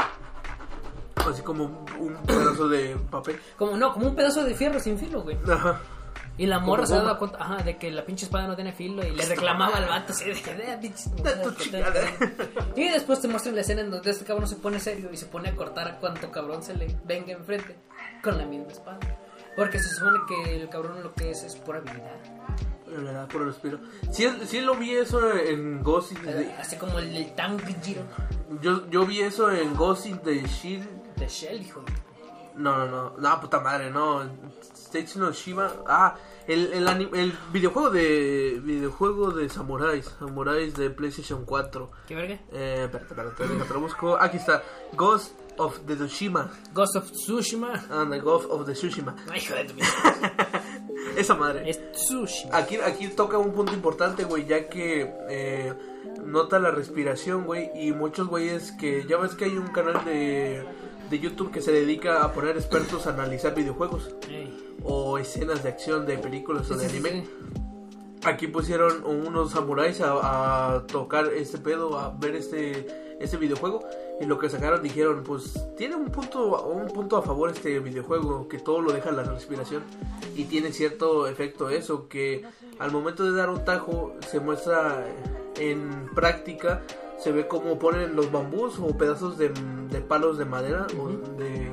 Así como un, pedazo de papel. Como, no, como un pedazo de fierro sin filo, güey. Ajá. Y la morra se daba cuenta ajá, de que la pinche espada no tiene filo y le reclamaba al vato así de que "Eh, pinches tu mamadas que chingada". te-". Y después te muestran la escena en donde este cabrón se pone serio y se pone a cortar a cuanto cabrón se le venga enfrente con la misma espada. Porque se supone que el cabrón lo que es es pura habilidad. Verdad, por el respiro. Sí, sí lo vi eso en Ghost in the... Así como el, el Tanjiro Yo, yo vi eso en Ghost in the Shield. de Shell, hijo. No, no, no. No, puta madre, no. Station of Shiva. Ah, el, el, anim- el videojuego de videojuego de samuráis. Samuráis de PlayStation 4. ¿Qué verga? Eh, espérate, espérate, déjate, lo busco. Aquí está. Ghost of the Tsushima. Ghost of Tsushima. And the Ghost of the Tsushima. Ay, hijo de tu. Esa madre. Es Tsushima. Aquí, aquí toca un punto importante, güey, ya que eh, nota la respiración, güey, y muchos güeyes que ya ves que hay un canal de, de YouTube que se dedica a poner expertos a analizar videojuegos Ey. o escenas de acción de películas o de sí, anime. sí. Aquí pusieron unos samuráis a, a tocar este pedo, a ver este, este videojuego. Y lo que sacaron dijeron, pues tiene un punto, un punto a favor este videojuego, que todo lo deja la respiración. Y tiene cierto efecto eso, que al momento de dar un tajo se muestra en práctica, se ve como ponen los bambús o pedazos de, de palos de madera o de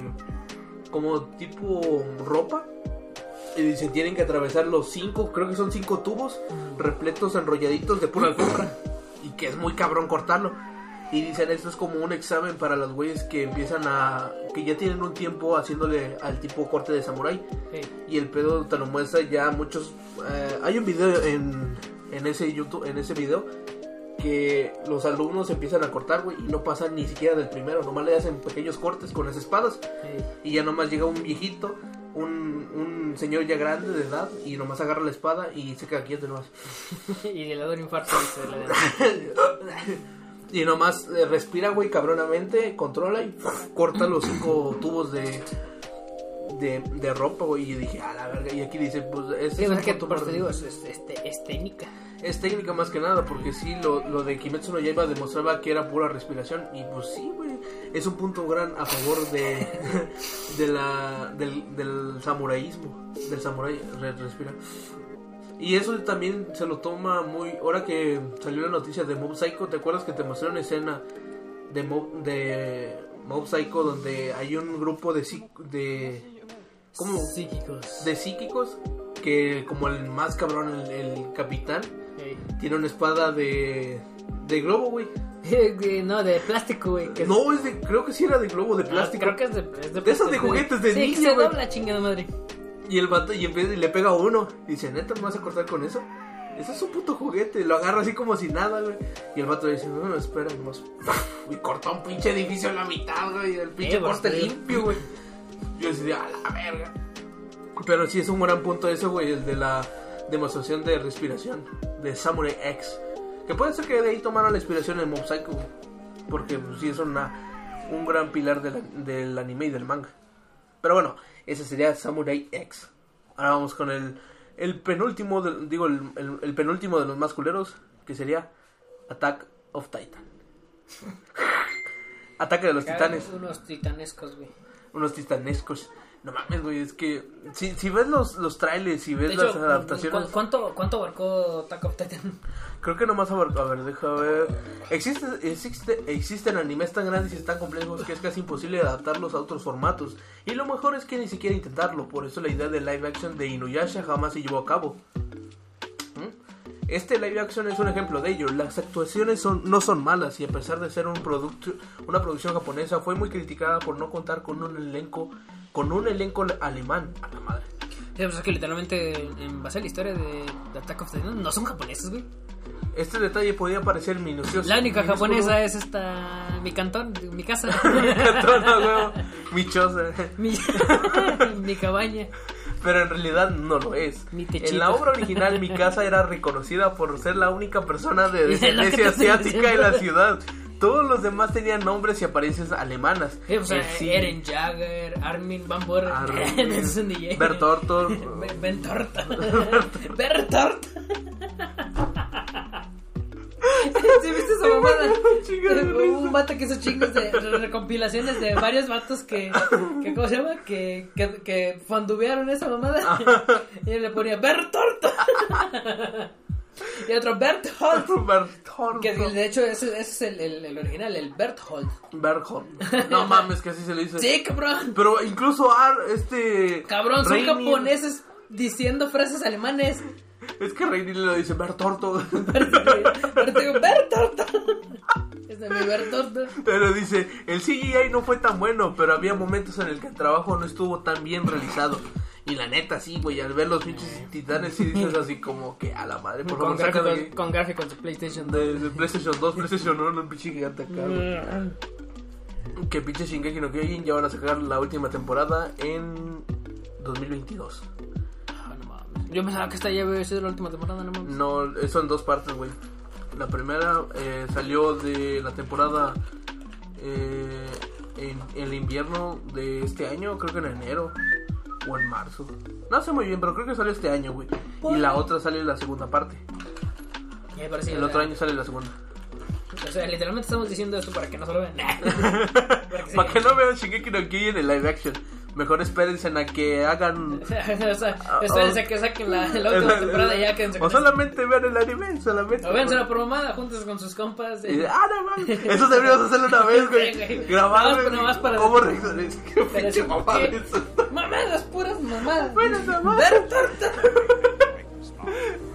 como tipo ropa y dicen tienen que atravesar los cinco, creo que son cinco tubos repletos enrolladitos de pura alfombra y que es muy cabrón cortarlo. Y dicen esto es como un examen para los güeyes que empiezan a que ya tienen un tiempo haciéndole al tipo corte de samurái y el pedo te lo muestra ya muchos eh, hay un video en en ese YouTube en ese video que los alumnos empiezan a cortar, güey, y no pasan ni siquiera del primero, nomás le hacen pequeños cortes con las espadas y ya nomás llega un viejito, un, un señor ya grande de edad y nomás agarra la espada y se queda quieto nomás. y le da un infarto y se le. Y nomás eh, respira, güey, cabronamente, controla y corta los cinco tubos de, de, de ropa, güey. Y dije, a la verga. Y aquí dice, pues, este Sí, es, es que punto por eso más- te digo, es, es, es técnica. es técnica más que nada, porque sí, lo, lo de Kimetsu no Yaiba demostraba que era pura respiración. Y pues sí, güey, es un punto gran a favor de, de la, del, del samuraísmo. Del samurái, re- respira. Y eso también se lo toma muy. Ahora que salió la noticia de Mob Psycho, ¿te acuerdas que te mostré una escena de Mob, de Mob Psycho donde hay un grupo de. de ¿Cómo? Psíquicos. De psíquicos que, como el más cabrón, el, el capitán, tiene una espada de. de globo, güey. No, de plástico, güey. No, es de. creo que sí era de globo de Ah, plástico. creo que es de, es de De esas de juguetes de sí, niño, que se dobla chingada madre. Y el vato y empieza y le pega a uno. Y dice, neta, ¿me vas a cortar con eso? Eso es un puto juguete. Lo agarra así como si nada, güey. Y el vato dice, no, no, espera, nomás. Y corta un pinche edificio a la mitad, güey. El pinche Eh, corte limpio, güey. Yo decía, a la verga. Pero sí es un gran punto eso, güey. El de la demostración de respiración de Samurai X. Que puede ser que de ahí tomaron la inspiración en Mob Psycho, güey. Porque pues, sí es una, un gran pilar del, del anime y del manga. Pero bueno, ese sería Samurai X. Ahora vamos con el, el penúltimo, del- digo, el, el- el penúltimo de los más culeros, que sería Attack of Titan. Ataque de los titanes, Unos titanescos, güey. unos titanescos. No mames, güey, es que si, si ves los, los trailers y ves De las hecho, adaptaciones, ¿cu- ¿cuánto, ¿cuánto abarcó Attack of Titan? creo que nomás abarca, a ver, deja ver. Existe, existe, existen animes tan grandes y tan complejos que es casi imposible adaptarlos a otros formatos. Y lo mejor es que ni siquiera intentarlo, por eso la idea de live action de Inuyasha jamás se llevó a cabo. ¿Mm? Este live action es un ejemplo de ello. Las actuaciones son, no son malas y a pesar de ser un producto, una producción japonesa, fue muy criticada por no contar con un elenco, con un elenco alemán. A la madre. Sí, pues es que literalmente en base a la historia de, de Attack of Titan no son japoneses, güey. Este detalle podía parecer minucioso. La única minúsculo. japonesa es esta. Mi cantón, mi casa. Tona, huevo, mi choza. mi, mi cabaña. Pero en realidad no lo es. Mi. En la obra original, mi casa era reconocida por ser la única persona de descendencia asiática en la ciudad. Todos los demás tenían nombres y apariencias alemanas. Sí, o sea, Eh, sí. Eren Jagger, Armin Van Buren. Bert Orton. Ben- Ben Torta. Bert Torta. ¿Sí viste esa mamada? un vato que hizo chingos de re- recompilaciones de varios vatos que, que ¿cómo se llama? Que, que, que fandubearon esa mamada. Y él le ponía Bertorto. Y otro Berthold. Berthold. Que de hecho ese, es el, el, el original, el Berthold. Berthold. No mames, que así se le dice. Sí, cabrón. Pero incluso Ar, este. Cabrón, son japoneses diciendo frases alemanes. Es que Reini le dice. Bertorto. Bertorto. Es de mi Bertorto. Pero dice, el CGI no fue tan bueno, pero había momentos en el que el trabajo no estuvo tan bien realizado. Y la neta, sí, güey, al ver los pinches titanes, sí dices así como que a la madre, por Con favor, de, gráficos, con gráficos de PlayStation 2. de- de PlayStation 2, PlayStation 1, un pinche gigante acá, güey. Que pinche Shingeki no Kyojin ya van a sacar la última temporada en 2022. Ah. Yo pensaba que esta ya había sido la última temporada, no mames. No, eso en dos partes, güey. La primera eh, salió de la temporada eh, en el invierno de este año, creo que en enero o en marzo. No sé muy bien, pero creo que salió este año, güey. Y la otra sale en la segunda parte. Ya me parece El otro año sale la segunda. O sea, literalmente estamos diciendo esto para que no se lo vean. Para que Para que no vean Shingeki no Kyojin en live action. Mejor espérense a que hagan... o sea, espérense a que saquen la, la última temporada y ya quédense O solamente vean el anime, solamente. O véansela por mamada, juntos con sus compas. Y, eh. ah, no mames. Eso deberíamos hacerlo una vez, güey. Grabar, Nomás- para- ¿Cómo reacciones? Qué pinche mamada eso. Mamadas, puras mamadas. Bueno, nada más. Bertorto.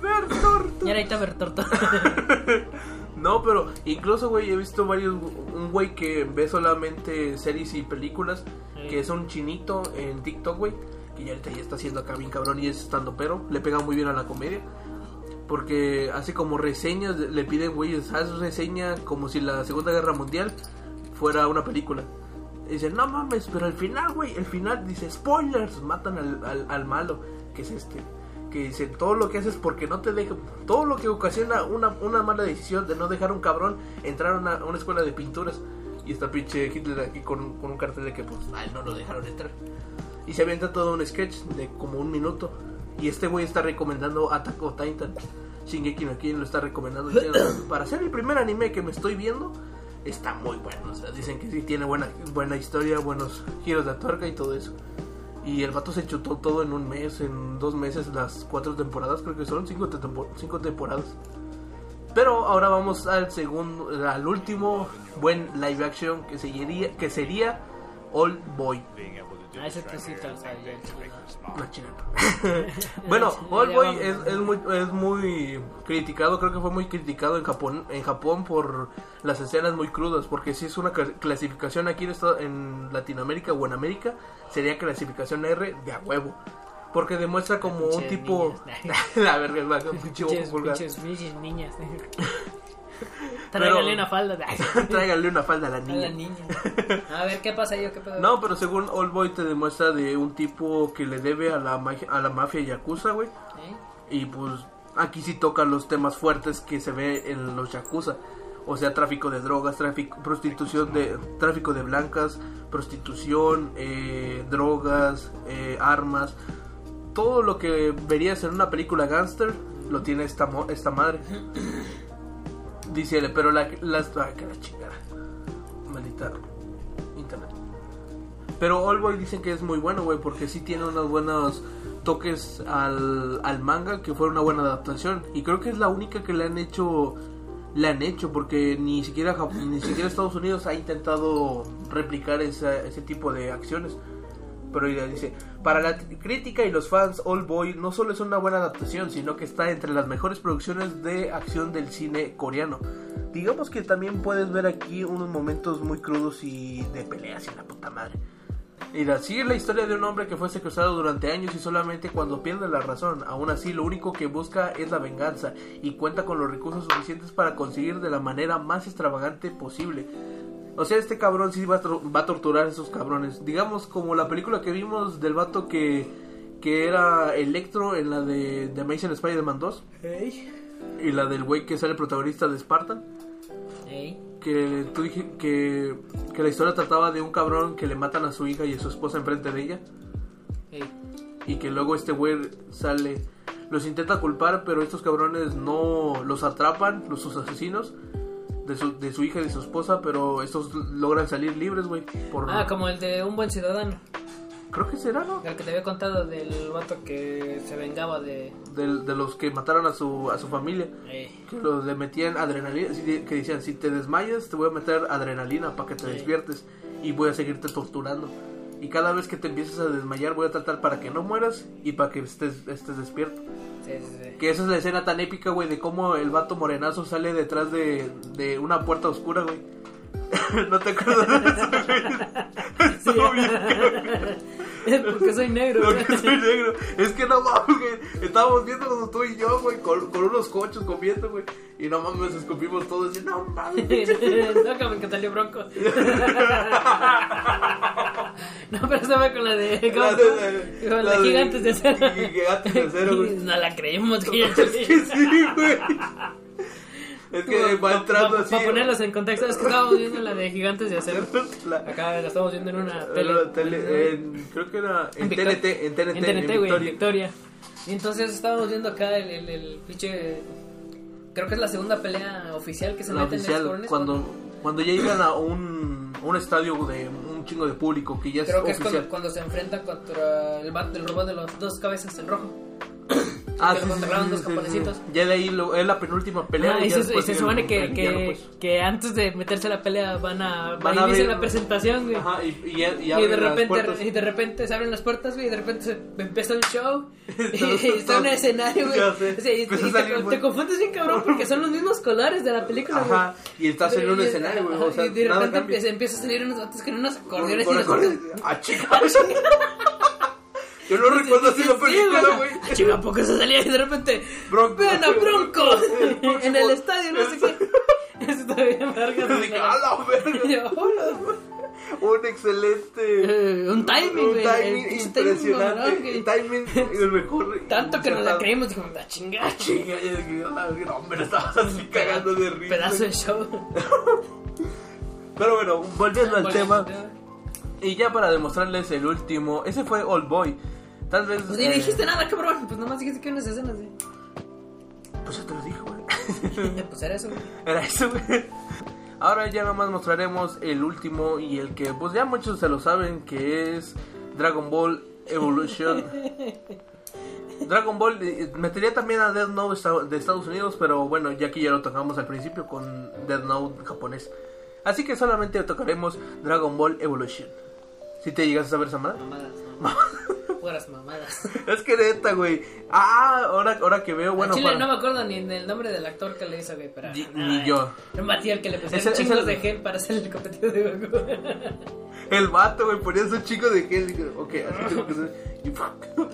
Bertorto. Y ahora ahí está Bertorto. No, pero incluso, güey, he visto varios. Un güey que ve solamente series y películas. Sí. Que es un chinito en TikTok, güey. Que ya ahorita ya está haciendo acá bien cabrón y es estando pero. Le pega muy bien a la comedia. Porque hace como reseñas. Le piden, güey, haz reseña como si la Segunda Guerra Mundial fuera una película. Y dice, no mames, pero al final, güey, el final dice, spoilers, matan al, al, al malo, que es este. Que dice, todo lo que haces porque no te deja, todo lo que ocasiona una, una mala decisión de no dejar a un cabrón entrar a una, a una escuela de pinturas. Y está pinche Hitler aquí con, con un cartel de que, pues, a él no lo dejaron entrar. Y se avienta todo un sketch de como un minuto. Y este güey está recomendando Attack on Titan. Shingeki no Kyojin lo está recomendando. Para ser el primer anime que me estoy viendo, está muy bueno. Dicen que sí tiene buena, buena historia, buenos giros de tuerca y todo eso. Y el vato se chutó todo en un mes, en dos meses, las cuatro temporadas, creo que son cinco, cinco temporadas. Pero ahora vamos al segundo, al último buen live action que sería, que sería All Boy. Ah, ese trocito, bueno, All Boy es, es muy, es muy criticado, creo que fue muy criticado en Japón, en Japón por las escenas muy crudas, porque si es una cla- clasificación aquí en, esta- en Latinoamérica o en América, sería clasificación R de a huevo. Porque demuestra como un tipo... niñas. la verga, un pinche niñas. Tráigale una falda. Tráigale una falda a la A niña. la niña. A ver, ¿qué pasa yo? ¿Qué pedo? No, pero según All Boy te demuestra de un tipo que le debe a la, magia- a la mafia yakuza, güey. ¿Eh? Y pues aquí sí tocan los temas fuertes que se ve en los yakuza. O sea, tráfico de drogas, tráfico, prostitución de, tráfico de blancas, prostitución, eh, drogas, eh, armas. Todo lo que verías en una película gangster lo tiene esta, esta madre. Dice, pero la, las... Que la chingada. Maldita internet. Pero Allboy dicen que es muy bueno, güey, porque sí tiene unos buenos toques al, al manga, que fue una buena adaptación. Y creo que es la única que le han hecho, le han hecho, porque ni siquiera, ni siquiera Estados Unidos ha intentado replicar esa- ese tipo de acciones. Pero ella dice, para la crítica y los fans, All Boy no solo es una buena adaptación, sino que está entre las mejores producciones de acción del cine coreano. Digamos que también puedes ver aquí unos momentos muy crudos y de peleas y la puta madre. Mira, sigue la historia de un hombre que fue secuestrado durante años y solamente cuando pierde la razón. Aún así, lo único que busca es la venganza y cuenta con los recursos suficientes para conseguir de la manera más extravagante posible. O sea, este cabrón sí va a, va a torturar a esos cabrones. Digamos como la película que vimos del vato que, que era Electro en la de, de Amazing Spider-Man 2 Ey. y la del güey que sale protagonista de Spartan. Que tú dije que, que la historia trataba de un cabrón que le matan a su hija y a su esposa enfrente de ella. Y que luego este güey sale, los intenta culpar, pero estos cabrones no los atrapan, los sus asesinos. De su, de su hija y de su esposa, pero estos logran salir libres, güey. Por... Ah, como el de un buen ciudadano. Creo que será, ¿no? El que te había contado del vato que se vengaba de... De, de los que mataron a su, a su familia. Eh, Que los le metían adrenalina, que decían, si te desmayas te voy a meter adrenalina para que te Sí. despiertes y voy a seguirte torturando. Y cada vez que te empieces a desmayar voy a tratar para que no mueras y para que estés, estés despierto. sí, sí, sí. Que esa es la escena tan épica, güey, de cómo el vato morenazo sale detrás de, de una puerta oscura, güey. ¿No te acuerdas de eso? Estuvo bien. Es porque soy negro. Lo güey. que soy negro. Es que no mames, güey. Estábamos viendo tú y yo, güey, con, con unos cochos comiendo, güey. Y no mames, escupimos todos y no mames. no, como que salió bronco. no, pero estaba con la de. La ¿cómo? de- Con la la de gigantes de acero. Gigantes de acero, güey. No la creímos que Es que sí, güey. Es que va entrando así. Para ponerlos en contexto, es que estábamos viendo la de gigantes de acero. Acá la estamos viendo en una tele. creo que era en, TNT, en TNT, En güey, en Victoria. Y entonces estábamos viendo acá el, el, el pinche. Creo que es la segunda pelea oficial que se La meten en los cuando, cuando ya llegan a un, un estadio de un chingo de público que ya es Creo que es oficial. cuando, cuando se enfrentan contra el vato del robot de los dos cabezas en rojo. Ah, que sí, lo controlaron sí, dos sí, japonesitos. Ya de ahí lo- es la penúltima pelea. Ah, y se, y se sigue supone el- que, el que, pues. que antes de meterse a la pelea van a, Van a ver- la presentación, güey. Ajá, y, y, y Y de, repente, y de repente se abren las puertas, güey, y de repente se empieza el show. y Todos- está un todos- escenario, güey. O sea, y- y te, te confundes bien, cabrón, porque son los mismos colores de la película, güey. Ajá, y estás en un Y- escenario, güey. O sea, y de repente empieza, a salir unos vatos con unos acordeones y los-. Ah. Yo no recuerdo así la película, güey. Ah, Chica, ¿a poco se salía y de repente Bronco. ¡Vean a Bronco! En el estadio, no sé qué. Eso está bien, verga. Yo dije, ¡a la verga! Un excelente. Eh, un timing, un timing el impresionante. El timing el mejor. Tanto que nos la creímos, dijimos, la chingada. Chinga, yo dije, "A la verga, hombre, estabas así cagando de risa. Pedazo de show. Pero bueno, volviendo al tema. Y ya para demostrarles el último. Ese fue Old Boy. Tal vez. Pues ni eh, dijiste nada, cabrón. Pues nomás dijiste que unas escenas de. Pues ya te lo dije, güey. Pues era eso, güey. Era eso, güey. Ahora ya nomás mostraremos el último y el que pues ya muchos se lo saben que es Dragon Ball Evolution. Dragon Ball eh, metería también a Death Note de Estados Unidos, pero bueno, ya que ya lo tocamos al principio con Death Note japonés. Así que solamente tocaremos Dragon Ball Evolution. Si te llegas a saber esa madre. Mamadas, no. Puras mamadas. Es que neta, güey. Ah, ahora, ahora que veo, bueno, Chile para- no me acuerdo ni del nombre del actor que le hizo, güey, pero... Ni- nada, ni yo. Un batial que le pusieron el- chingos el- de gel para hacer el competitivo de Goku. el vato, güey, ponía su chico de gel. y Ok, así tengo que ser. Y ¡fuck!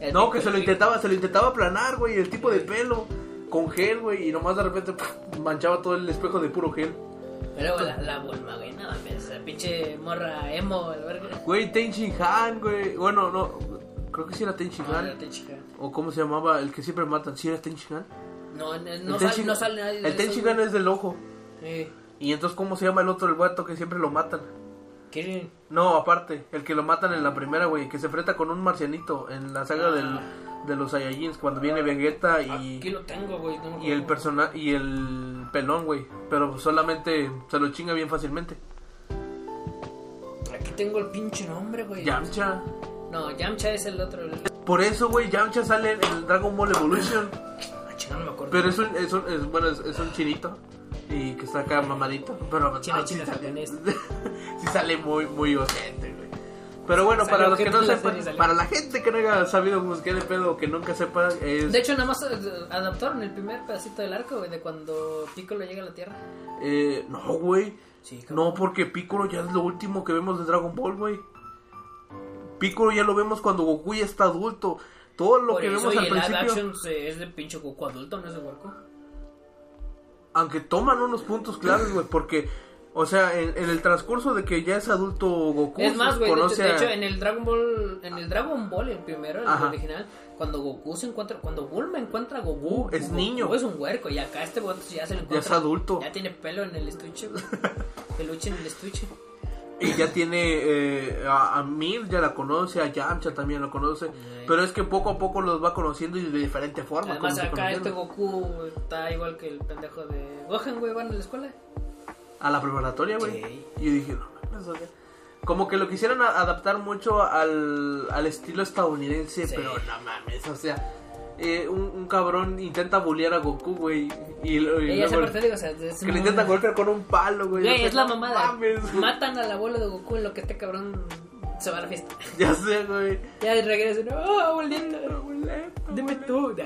El No, que se lo intentaba, se lo intentaba aplanar, güey, el tipo de pelo con gel, güey, y nomás de repente manchaba todo el espejo de puro gel. Pero la, la Bulma, güey, nada más. Esa pinche morra emo, el verga. Güey, Ten Shin Han, güey. Bueno, no, creo que sí era Ten Shin No, Han. la te chica. O cómo se llamaba, el que siempre matan, ¿sí era Ten Shin Han? No, no, no, sale, no nadie de El Ten esos, Shin Han güey. es del ojo. Sí. Y entonces, ¿cómo se llama el otro, el vato que siempre lo matan? Kirin. No, aparte, el que lo matan en la primera, güey, que se enfrenta con un marcianito en la saga Ah. del, de los Saiyajins, cuando viene Vegeta y... Aquí lo tengo, güey. no me Y el persona y el pelón, güey. Pero solamente se lo chinga bien fácilmente. Aquí tengo el pinche nombre, güey. Yamcha. No, Yamcha es el otro. Por eso, güey, Yamcha sale en el Dragon Ball Evolution. Ah, chinga, no me acuerdo. Pero es un, es un, es- bueno, es, es un chinito. Y que está acá mamadito. Pero Chino, no, chino, sí, sale, sí sale muy, muy güey. Pero bueno, Salió para los que no sepan, para la gente que no haya sabido pues, qué de pedo que nunca sepa, es. De hecho, nada más eh, adaptaron el primer pedacito del arco, güey, de cuando Piccolo llega a la Tierra. eh, no, güey. Sí. No, porque Piccolo ya es lo último que vemos de Dragon Ball, güey. Piccolo ya lo vemos cuando Goku ya está adulto. Todo lo Por que eso, vemos y al el principio, es de pinche Goku adulto, no es de Goku. aunque toman unos puntos claves, güey, porque, o sea, en, en el transcurso de que ya es adulto Goku, Es más, se güey, de, hecho, en el Dragon Ball, en el Dragon Ball, el primero, el Ajá. original, cuando Goku se encuentra, cuando Bulma encuentra a Goku, Uh, es Goku niño. es un huerco, y acá este bote ya se lo encuentra. es adulto. Ya tiene pelo en el estuche, güey. Peluche en el estuche. Y ya tiene eh, a, a Mir, ya la conoce, a Yamcha también lo conoce. Pero es que poco a poco los va conociendo y de diferente forma. Además, acá este. Goku está igual que el pendejo de Gohan, güey, van a la escuela. A la preparatoria, güey. Sí. Y yo dije, no, mames, o sea, como que lo quisieron a- adaptar mucho al, al estilo estadounidense, Sí. pero no mames, o sea, eh, un, un cabrón intenta bullear a Goku, güey, y, y Ella esa parte digo, o sea, es que le intenta golpear con un palo, güey. Güey, es la mamada. mames. Matan al abuelo de Goku en lo que este cabrón se va a la fiesta. Ya sé, güey. Ya regresa, no, oh, abuelito, dime tú.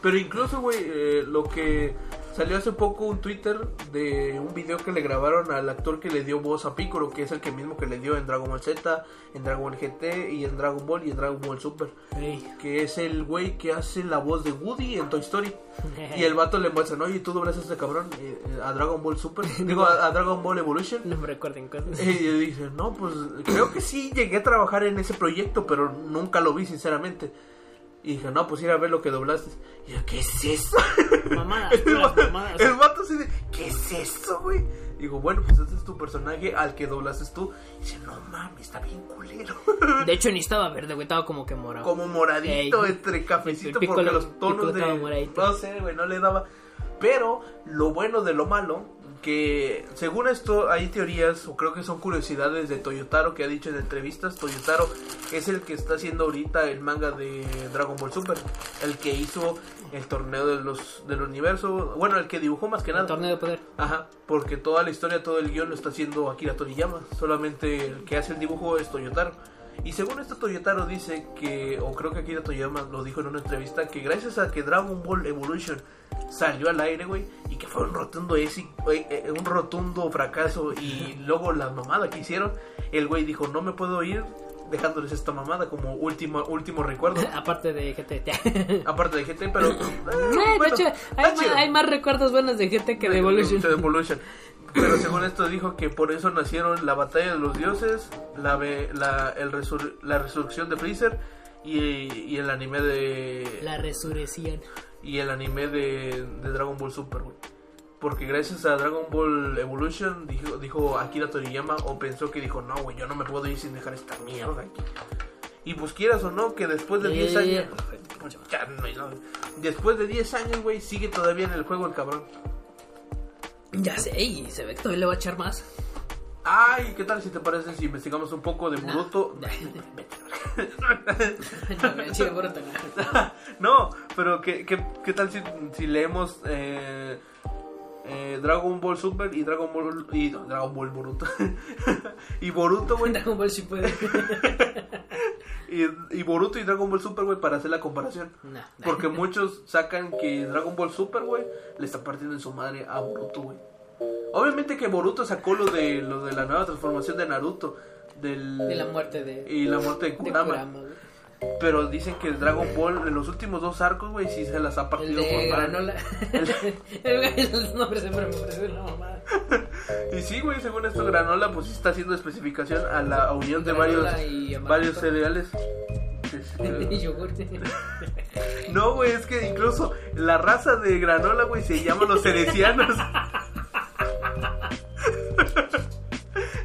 Pero incluso, güey, eh, lo que salió hace poco un Twitter de un video que le grabaron al actor que le dio voz a Piccolo, que es el que mismo que le dio en Dragon Ball Z, en Dragon Ball GT y en Dragon Ball y en Dragon Ball Super. Que es el güey que hace la voz de Woody en Toy Story. Y el vato le muestra, oye, tú doblas a este cabrón eh, eh, a Dragon Ball Super, digo, a, a Dragon Ball Evolution. No me recuerden cosas. Y yo dije, no, pues creo que sí llegué a trabajar en ese proyecto, pero nunca lo vi, sinceramente. Y dije, no, pues ir a ver lo que doblaste. Y yo, ¿qué es eso? Mamadas, el, puras mamadas. el vato así de, ¿qué es eso, güey? Digo, bueno, pues este es tu personaje al que doblaste tú. Y dice, no mames, está bien culero. De hecho, ni estaba verde, güey, estaba como que morado. Como moradito, Ey. entre cafecito, porque los tonos de. No sé, güey, no le daba. Pero lo bueno de lo malo, que según esto hay teorías, o creo que son curiosidades de Toyotaro que ha dicho en entrevistas. Toyotaro es el que está haciendo ahorita el manga de Dragon Ball Super, el que hizo el torneo de los, del universo, bueno, el que dibujó más que El nada. torneo de poder. Ajá, porque toda la historia, todo el guion lo está haciendo Akira Toriyama. Solamente el que hace el dibujo es Toyotaro. Y según esto Toyotaro dice que, o creo que Akira Toriyama lo dijo en una entrevista, que gracias a que Dragon Ball Evolution salió al aire, güey, y que fue un rotundo, eh, un rotundo fracaso, y luego la mamada que hicieron, el güey dijo, no me puedo ir dejándoles esta mamada como último, último recuerdo. Aparte de GT. Aparte de GT, pero... eh, bueno, de hecho, hay, más, hay más recuerdos buenos de GT que de Evolution. de Evolution. Pero según esto dijo que por eso nacieron la batalla de los dioses, la, la, el resur- la resurrección de Freezer y, y el anime de La resurrección. y el anime de, de Dragon Ball Super, güey. Porque gracias a Dragon Ball Evolution dijo, dijo Akira Toriyama o pensó que dijo, no, güey, yo no me puedo ir sin dejar esta mierda aquí. Y pues quieras o no, que después de 10 Eh, años... Después de 10 años, güey, sigue todavía en el juego el cabrón. Ya sé, y se ve que todavía le va a echar más. Ay, ¿qué tal si te parece si investigamos un poco de Boruto? No, pero ¿qué, qué, qué tal si, si leemos eh, eh, Dragon Ball Super y Dragon Ball y no, Dragon Ball Boruto y Boruto, güey, Dragon Ball si puede. Y, y Boruto y Dragon Ball Super, güey, para hacer la comparación. Porque muchos sacan que Dragon Ball Super, güey, le está partiendo en su madre a Boruto, güey. Obviamente que Boruto sacó lo de lo de la nueva transformación de Naruto, del De la muerte de, y la muerte de de Kurama. Pero dicen que Dragon Ball en los últimos dos arcos, güey, sí se las ha El partido de por. Granola. El los nombres siempre me parecen una mamada. Y sí, güey, según esto, Granola, pues sí está haciendo especificación a la unión de varios, Granola varios cereales. No, güey, es que incluso la raza de Granola, güey, se llama los cerecianos.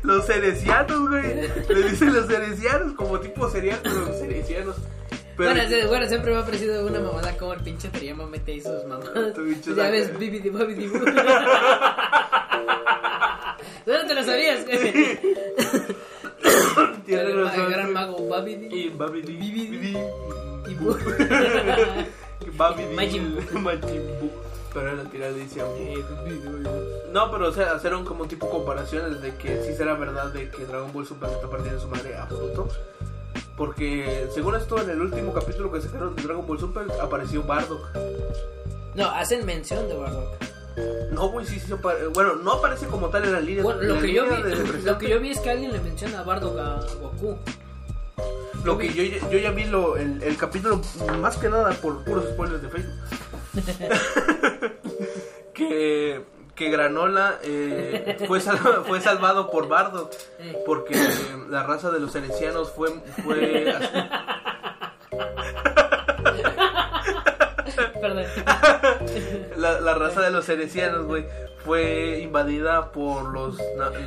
Los cerecianos, güey. Le dicen los cerecianos, como tipo cereal, pero los cerecianos. Pero Bueno, sí, bueno, siempre me ha parecido una mamada como el pinche Toriyama mete ahí sus mamadas. Ya ves, bibidi. ¿Tú no te lo sabías? tiene el, razón. el gran mago Babidi Y Babidi. Bibidi. Y. Babidi. Majin Buu. Pero era la tiradicia. No, pero o sea, hicieron como tipo comparaciones de que sí será verdad de que Dragon Ball Super se está partiendo su madre a Boruto. Porque según esto, en el último capítulo que sacaron de Dragon Ball Super apareció Bardock. No, hacen mención de Bardock. No, güey, sí, sí, bueno, no aparece como tal en la línea. Bueno, en lo la que, yo vi, de lo que yo vi es que alguien le menciona a Bardock a Goku. Lo que yo, yo ya vi lo, el, el capítulo más que nada por puros spoilers de Facebook. que, que Granola eh, fue, fue salvado por Bardock. Eh. Porque la raza de los cerecianos fue, fue Perdón. la, la raza de los cerecianos, güey, fue invadida por los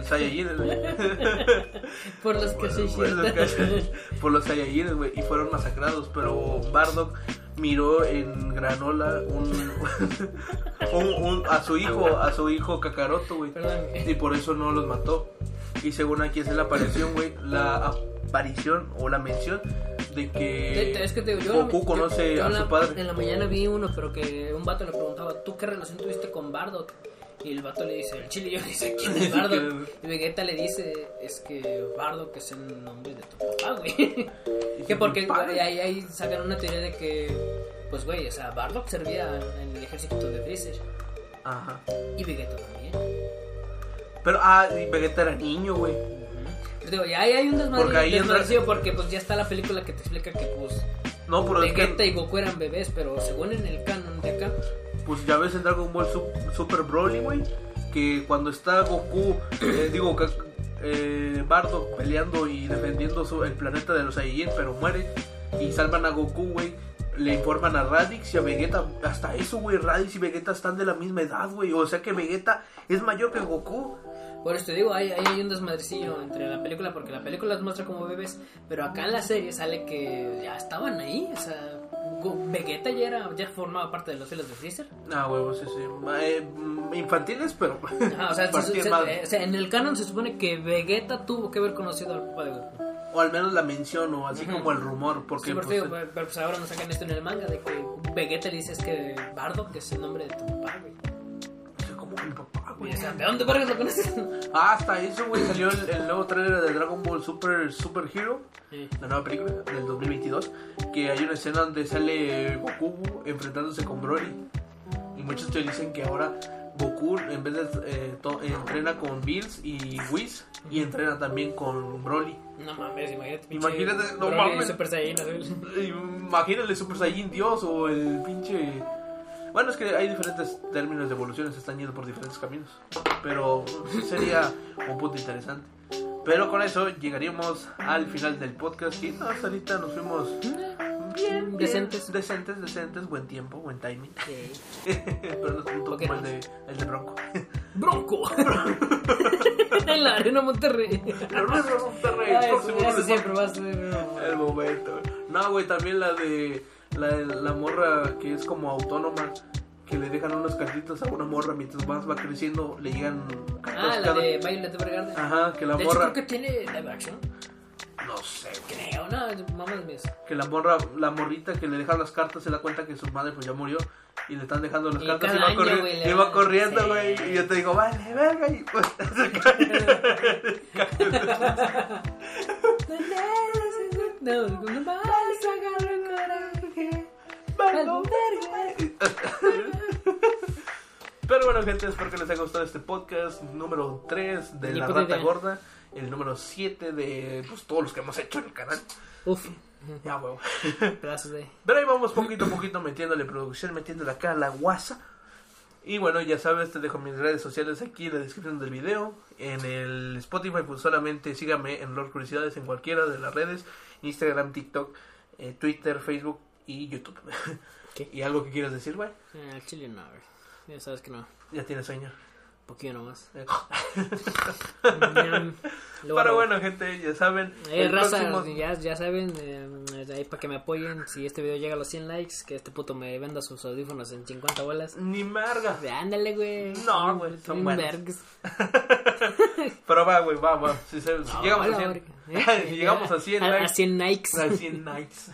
Saiyajines, güey. Por los se por los, que- por los Saiyajines, güey, y fueron masacrados, pero Bardock miró en Granola un, un- un- a su hijo, a su hijo Kakaroto, güey. Y por eso no los mató. Y según aquí es la aparición, güey, la aparición o la mención de que Es que te yo, Goku conoce yo a su la- padre. En la mañana vi uno, pero que un vato le preguntaba, ¿tú qué relación tuviste con Bardock? Y el vato le dice, el chile, yo le dice, ¿quién es Bardock? Y Vegeta le dice, es que Bardock es el nombre de tu papá, güey. que porque ahí, ahí sacan una teoría de que, pues güey, o sea, Bardock servía en el ejército de Freezer. Ajá. Y Vegeta también. Pero, ah, y Vegeta era niño, güey. Yo digo, ya ahí hay un desmadre, Porque ahí entra- desmadrecillo, porque pues ya está la película que te explica que pues No, pero es Vegeta que, y Goku eran bebés, pero según en el canon de acá, pues ya ves en Dragon Ball Sup- Super Broly, güey, que cuando está Goku, eh, digo, eh, Bardock peleando y defendiendo su- el planeta de los Saiyajin, pero muere, y salvan a Goku, güey, le informan a Radix y a Vegeta, hasta eso, güey, Radix y Vegeta están de la misma edad, güey, o sea que Vegeta es mayor que Goku. Por eso te digo, ahí, hay un desmadrecillo entre la película, porque la película los muestra como bebés, pero acá en la serie sale que ya estaban ahí, o sea, Vegeta ya, era, ya formaba parte de los filos de Freezer. Ah, huevo, sí, sí. Eh, mm, infantiles, pero. Ajá, o, sea, se- se- eh, o sea, en el canon se supone que Vegeta tuvo que haber conocido al papá de Goku. O al menos la menciono, así Ujú. como el rumor. Porque Sí, por pues, digo, pero, pero, pues ahora nos sacan esto en el manga de que Vegeta le dice es que Bardock es el nombre de tu papá, güey. Mi papá, güey. o sea, ¿de dónde vergas lo conoces? Ah, hasta eso, güey, salió el, el nuevo trailer de Dragon Ball Super Super Hero, Sí. la nueva película del 2022, que hay una escena donde sale Goku enfrentándose con Broly. Y muchos te dicen que ahora Goku en vez de eh, to- entrena con Bills y Whis y entrena también con Broly. No mames, imagínate. Imagínate, no mames. Super Saiyan azul. Imagínale Super Saiyan Dios o el pinche... Bueno, es que hay diferentes términos de evoluciones, se están yendo por diferentes caminos. Pero sí sería un punto interesante. Pero con eso llegaríamos al final del podcast. Y no, hasta ahorita nos fuimos bien, bien, Decentes. decentes, decentes, buen tiempo, buen timing. Sí. Pero no tanto ¿Por qué como el no? de, el de Bronco. Bronco. en la arena Monterrey. Es de Monterrey, Ay, eso, eso siempre va a ser. El momento. No, güey, también la de la, la morra que es como autónoma, que le dejan unas cartitas a una morra mientras más va creciendo, le llegan cartas Ah, la cada- de Violet Evergarden. Ajá, que la de hecho, morra... creo que tiene live action. No sé, Creo, no, mamás mías. que la morra, la morrita que le dejan las cartas se da cuenta que su madre pues ya murió y le están dejando las Y cartas y va, año, corri- güey, le y va corriendo, sí. güey. Y yo te digo, vale, verga, y pues se cae. No, no más agarro coraje. Vale. Verga. Pero bueno, gente, espero que les haya gustado este podcast número 3 de Ni La Rata idea. Gorda, el número 7 de pues, todos los que hemos hecho en el canal. Uf, Ya, huevo. pedazos de. Pero ahí vamos poquito a poquito metiéndole producción, metiéndole acá a la guasa. Y bueno, ya sabes, te dejo mis redes sociales aquí en la descripción del video. En el Spotify, pues solamente sígame en Lord Curiosidades en cualquiera de las redes: Instagram, TikTok, eh, Twitter, Facebook y YouTube. ¿Qué? ¿Y algo que quieras decir, güey? Eh, Al chile no, güey. Ya sabes que no. Ya tienes sueño. Poquillo nomás. Eh, Pero bueno, gente, ya saben. Eh, el raza, próximo- ya, ya saben, eh, ahí para que me apoyen, si este video llega a los 100 likes, que este puto me venda sus audífonos en 50 bolas. Ni marga. Ándale, güey. No, güey, son buenos. Pero va, güey, va, va. Si, se- si No, llegamos, a la 100, verga. ¿Eh? si llegamos a 100 A- likes. A 100 likes. Al 100 nights.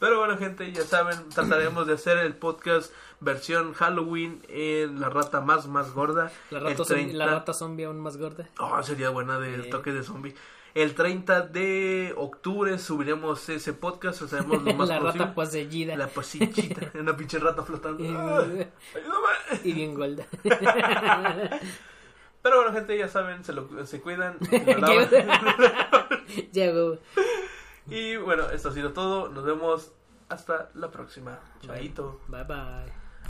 Pero bueno, gente, ya saben, trataremos de hacer el podcast versión Halloween en la rata más más gorda. La rata, zombi- 30 la rata zombie aún más gorda. Oh, sería buena del Sí. toque de zombie. El 30 de octubre subiremos ese podcast, o sea, haremos lo más la posible. rata. La posichita, una pinche rata flotando. Eh, ¡Ay, ayúdame! y bien gorda. Pero bueno, gente, ya saben, se, lo, se cuidan. lo ya. Y bueno, esto ha sido todo. Nos vemos hasta la próxima. Chaito. Bye bye.